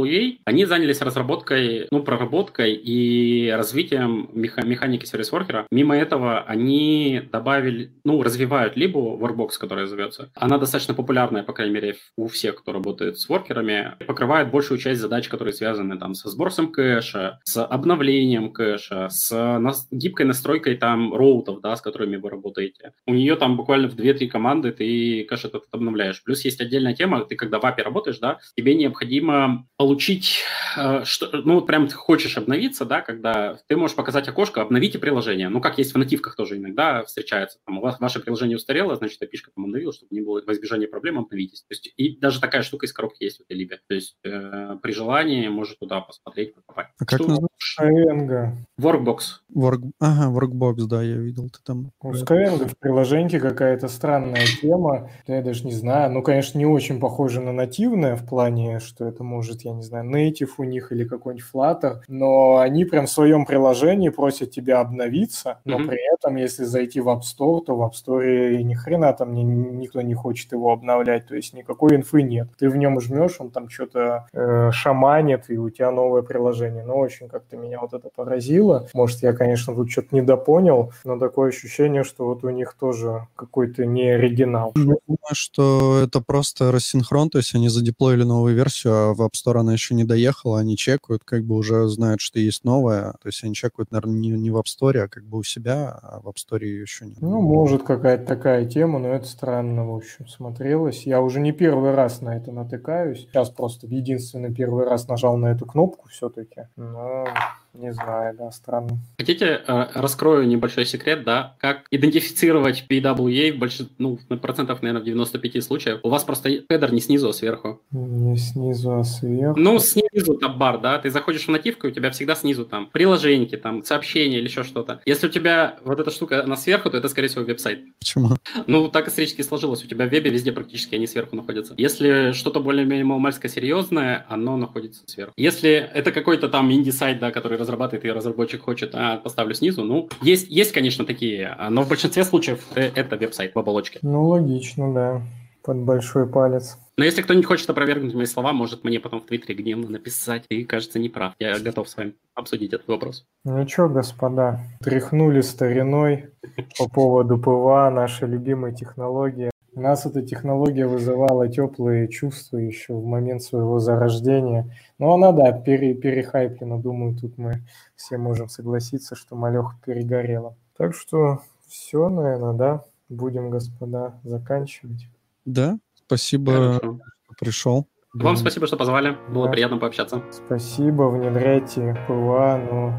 C: они занялись разработкой, ну, проработкой и развитием меха- механики сервис-воркера. Мимо этого они добавили, ну, развивают либо Workbox, которая зовется. Она достаточно популярная, по крайней мере, у всех, кто работает с воркерами. Покрывает большую часть задач, которые связаны там со сбросом кэша, с обновлением кэша, с нас- гибкой настройкой там роутов, да, с которыми вы работаете. У нее там буквально в 2-3 команды ты кэш этот обновляешь. Плюс есть отдельная тема, ты когда в API работаешь, да, тебе необходимо получить, э, что, ну, вот прям ты хочешь обновиться, да, когда ты можешь показать окошко «Обновите приложение». Ну, как есть в нативках тоже иногда встречается. Там, у вас ваше приложение устарело, значит, API там обновила, чтобы не было во избежание проблем, обновитесь. То есть, и даже такая штука из коробки есть в этой либе. То есть, э, при желании может туда посмотреть, покопать.
A: А как называется?
C: Workbox.
A: Work... Ага, Workbox, да, я видел, ты там.
E: У Skyeng в приложении какая-то странная тема. Я даже не знаю. Ну, конечно, не очень похоже на нативное в плане, что это может, я не знаю, native у них или какой-нибудь Flutter. Но они прям в своем приложении просят тебя обновиться. Но
C: Мгм.
E: при этом, если зайти в App Store, то в App Store ни хрена там ни- никто не хочет его обновлять. То есть никакой инфы нет. Ты в нем жмешь, он там что-то э, шаманит, и у тебя новое приложение. Но очень как-то меня вот это поразило. Может, я, конечно, тут что-то недопонял, но такое ощущение, что вот у них тоже какой-то не оригинал.
A: Я думаю, что это просто рассинхрон, то есть они задеплоили новую версию, а в App Store она еще не доехала, они чекают, как бы уже знают, что есть новая, то есть они чекают, наверное, не, не в App Store, а как бы у себя, а в App Store ее еще нет.
E: Ну, может, какая-то такая тема, но это странно, в общем, смотрелось. Я уже не первый раз на это натыкаюсь. Сейчас просто единственный первый раз нажал на эту кнопку все-таки. Но не знаю, да, странно.
C: Хотите, э, раскрою небольшой секрет, да, как идентифицировать PWA в больш... ну, на процентов, наверное, в 95 случаев. У вас просто хедер не снизу, а сверху.
E: Не снизу, а сверху.
C: Ну, снизу таб-бар, да, ты заходишь в нативку, и у тебя всегда снизу там приложеньки, там сообщения или еще что-то. Если у тебя вот эта штука, она сверху, то это, скорее всего, веб-сайт.
A: Почему?
C: Ну, так исторически сложилось. У тебя в вебе везде практически они сверху находятся. Если что-то более-менее маломальско серьезное, оно находится сверху. Если это какой-то там инди-сайт, да, который разрабатывает и разработчик хочет, а поставлю снизу, ну, есть, есть, конечно, такие, а, но в большинстве случаев э, это веб-сайт в оболочке.
E: Ну, логично, да. Под большой палец.
C: Но если кто-нибудь хочет опровергнуть мои слова, может мне потом в Твиттере гневно написать. Ты, кажется, не прав. Я готов с вами обсудить этот вопрос.
E: Ну что, господа, тряхнули стариной по поводу PWA, нашей любимой технологии. У нас эта технология вызывала теплые чувства еще в момент своего зарождения. Но она, да, пере, перехайплена. Думаю, тут мы все можем согласиться, что малеха перегорела. Так что все, наверное, да. Будем, господа, заканчивать.
A: Да, спасибо,
C: Хорошо.
A: что пришел.
C: Вам спасибо, что позвали. Было
E: Да.
C: приятно пообщаться.
E: Спасибо, внедряйте PWA, но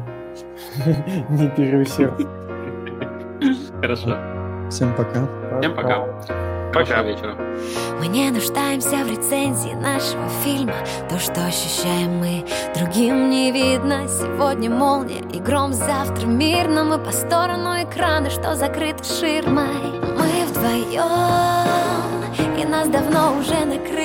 E: (laughs) не переусердствуйте.
C: Хорошо.
A: Всем пока.
C: Всем пока.
D: Пока.
C: Вечера.
F: Мы не нуждаемся в рецензии нашего фильма. То, что ощущаем мы, другим не видно. Сегодня молния и гром, завтра мирно Мы по сторону экрана, что закрыты ширмой. Мы вдвоем, и нас давно уже накрыли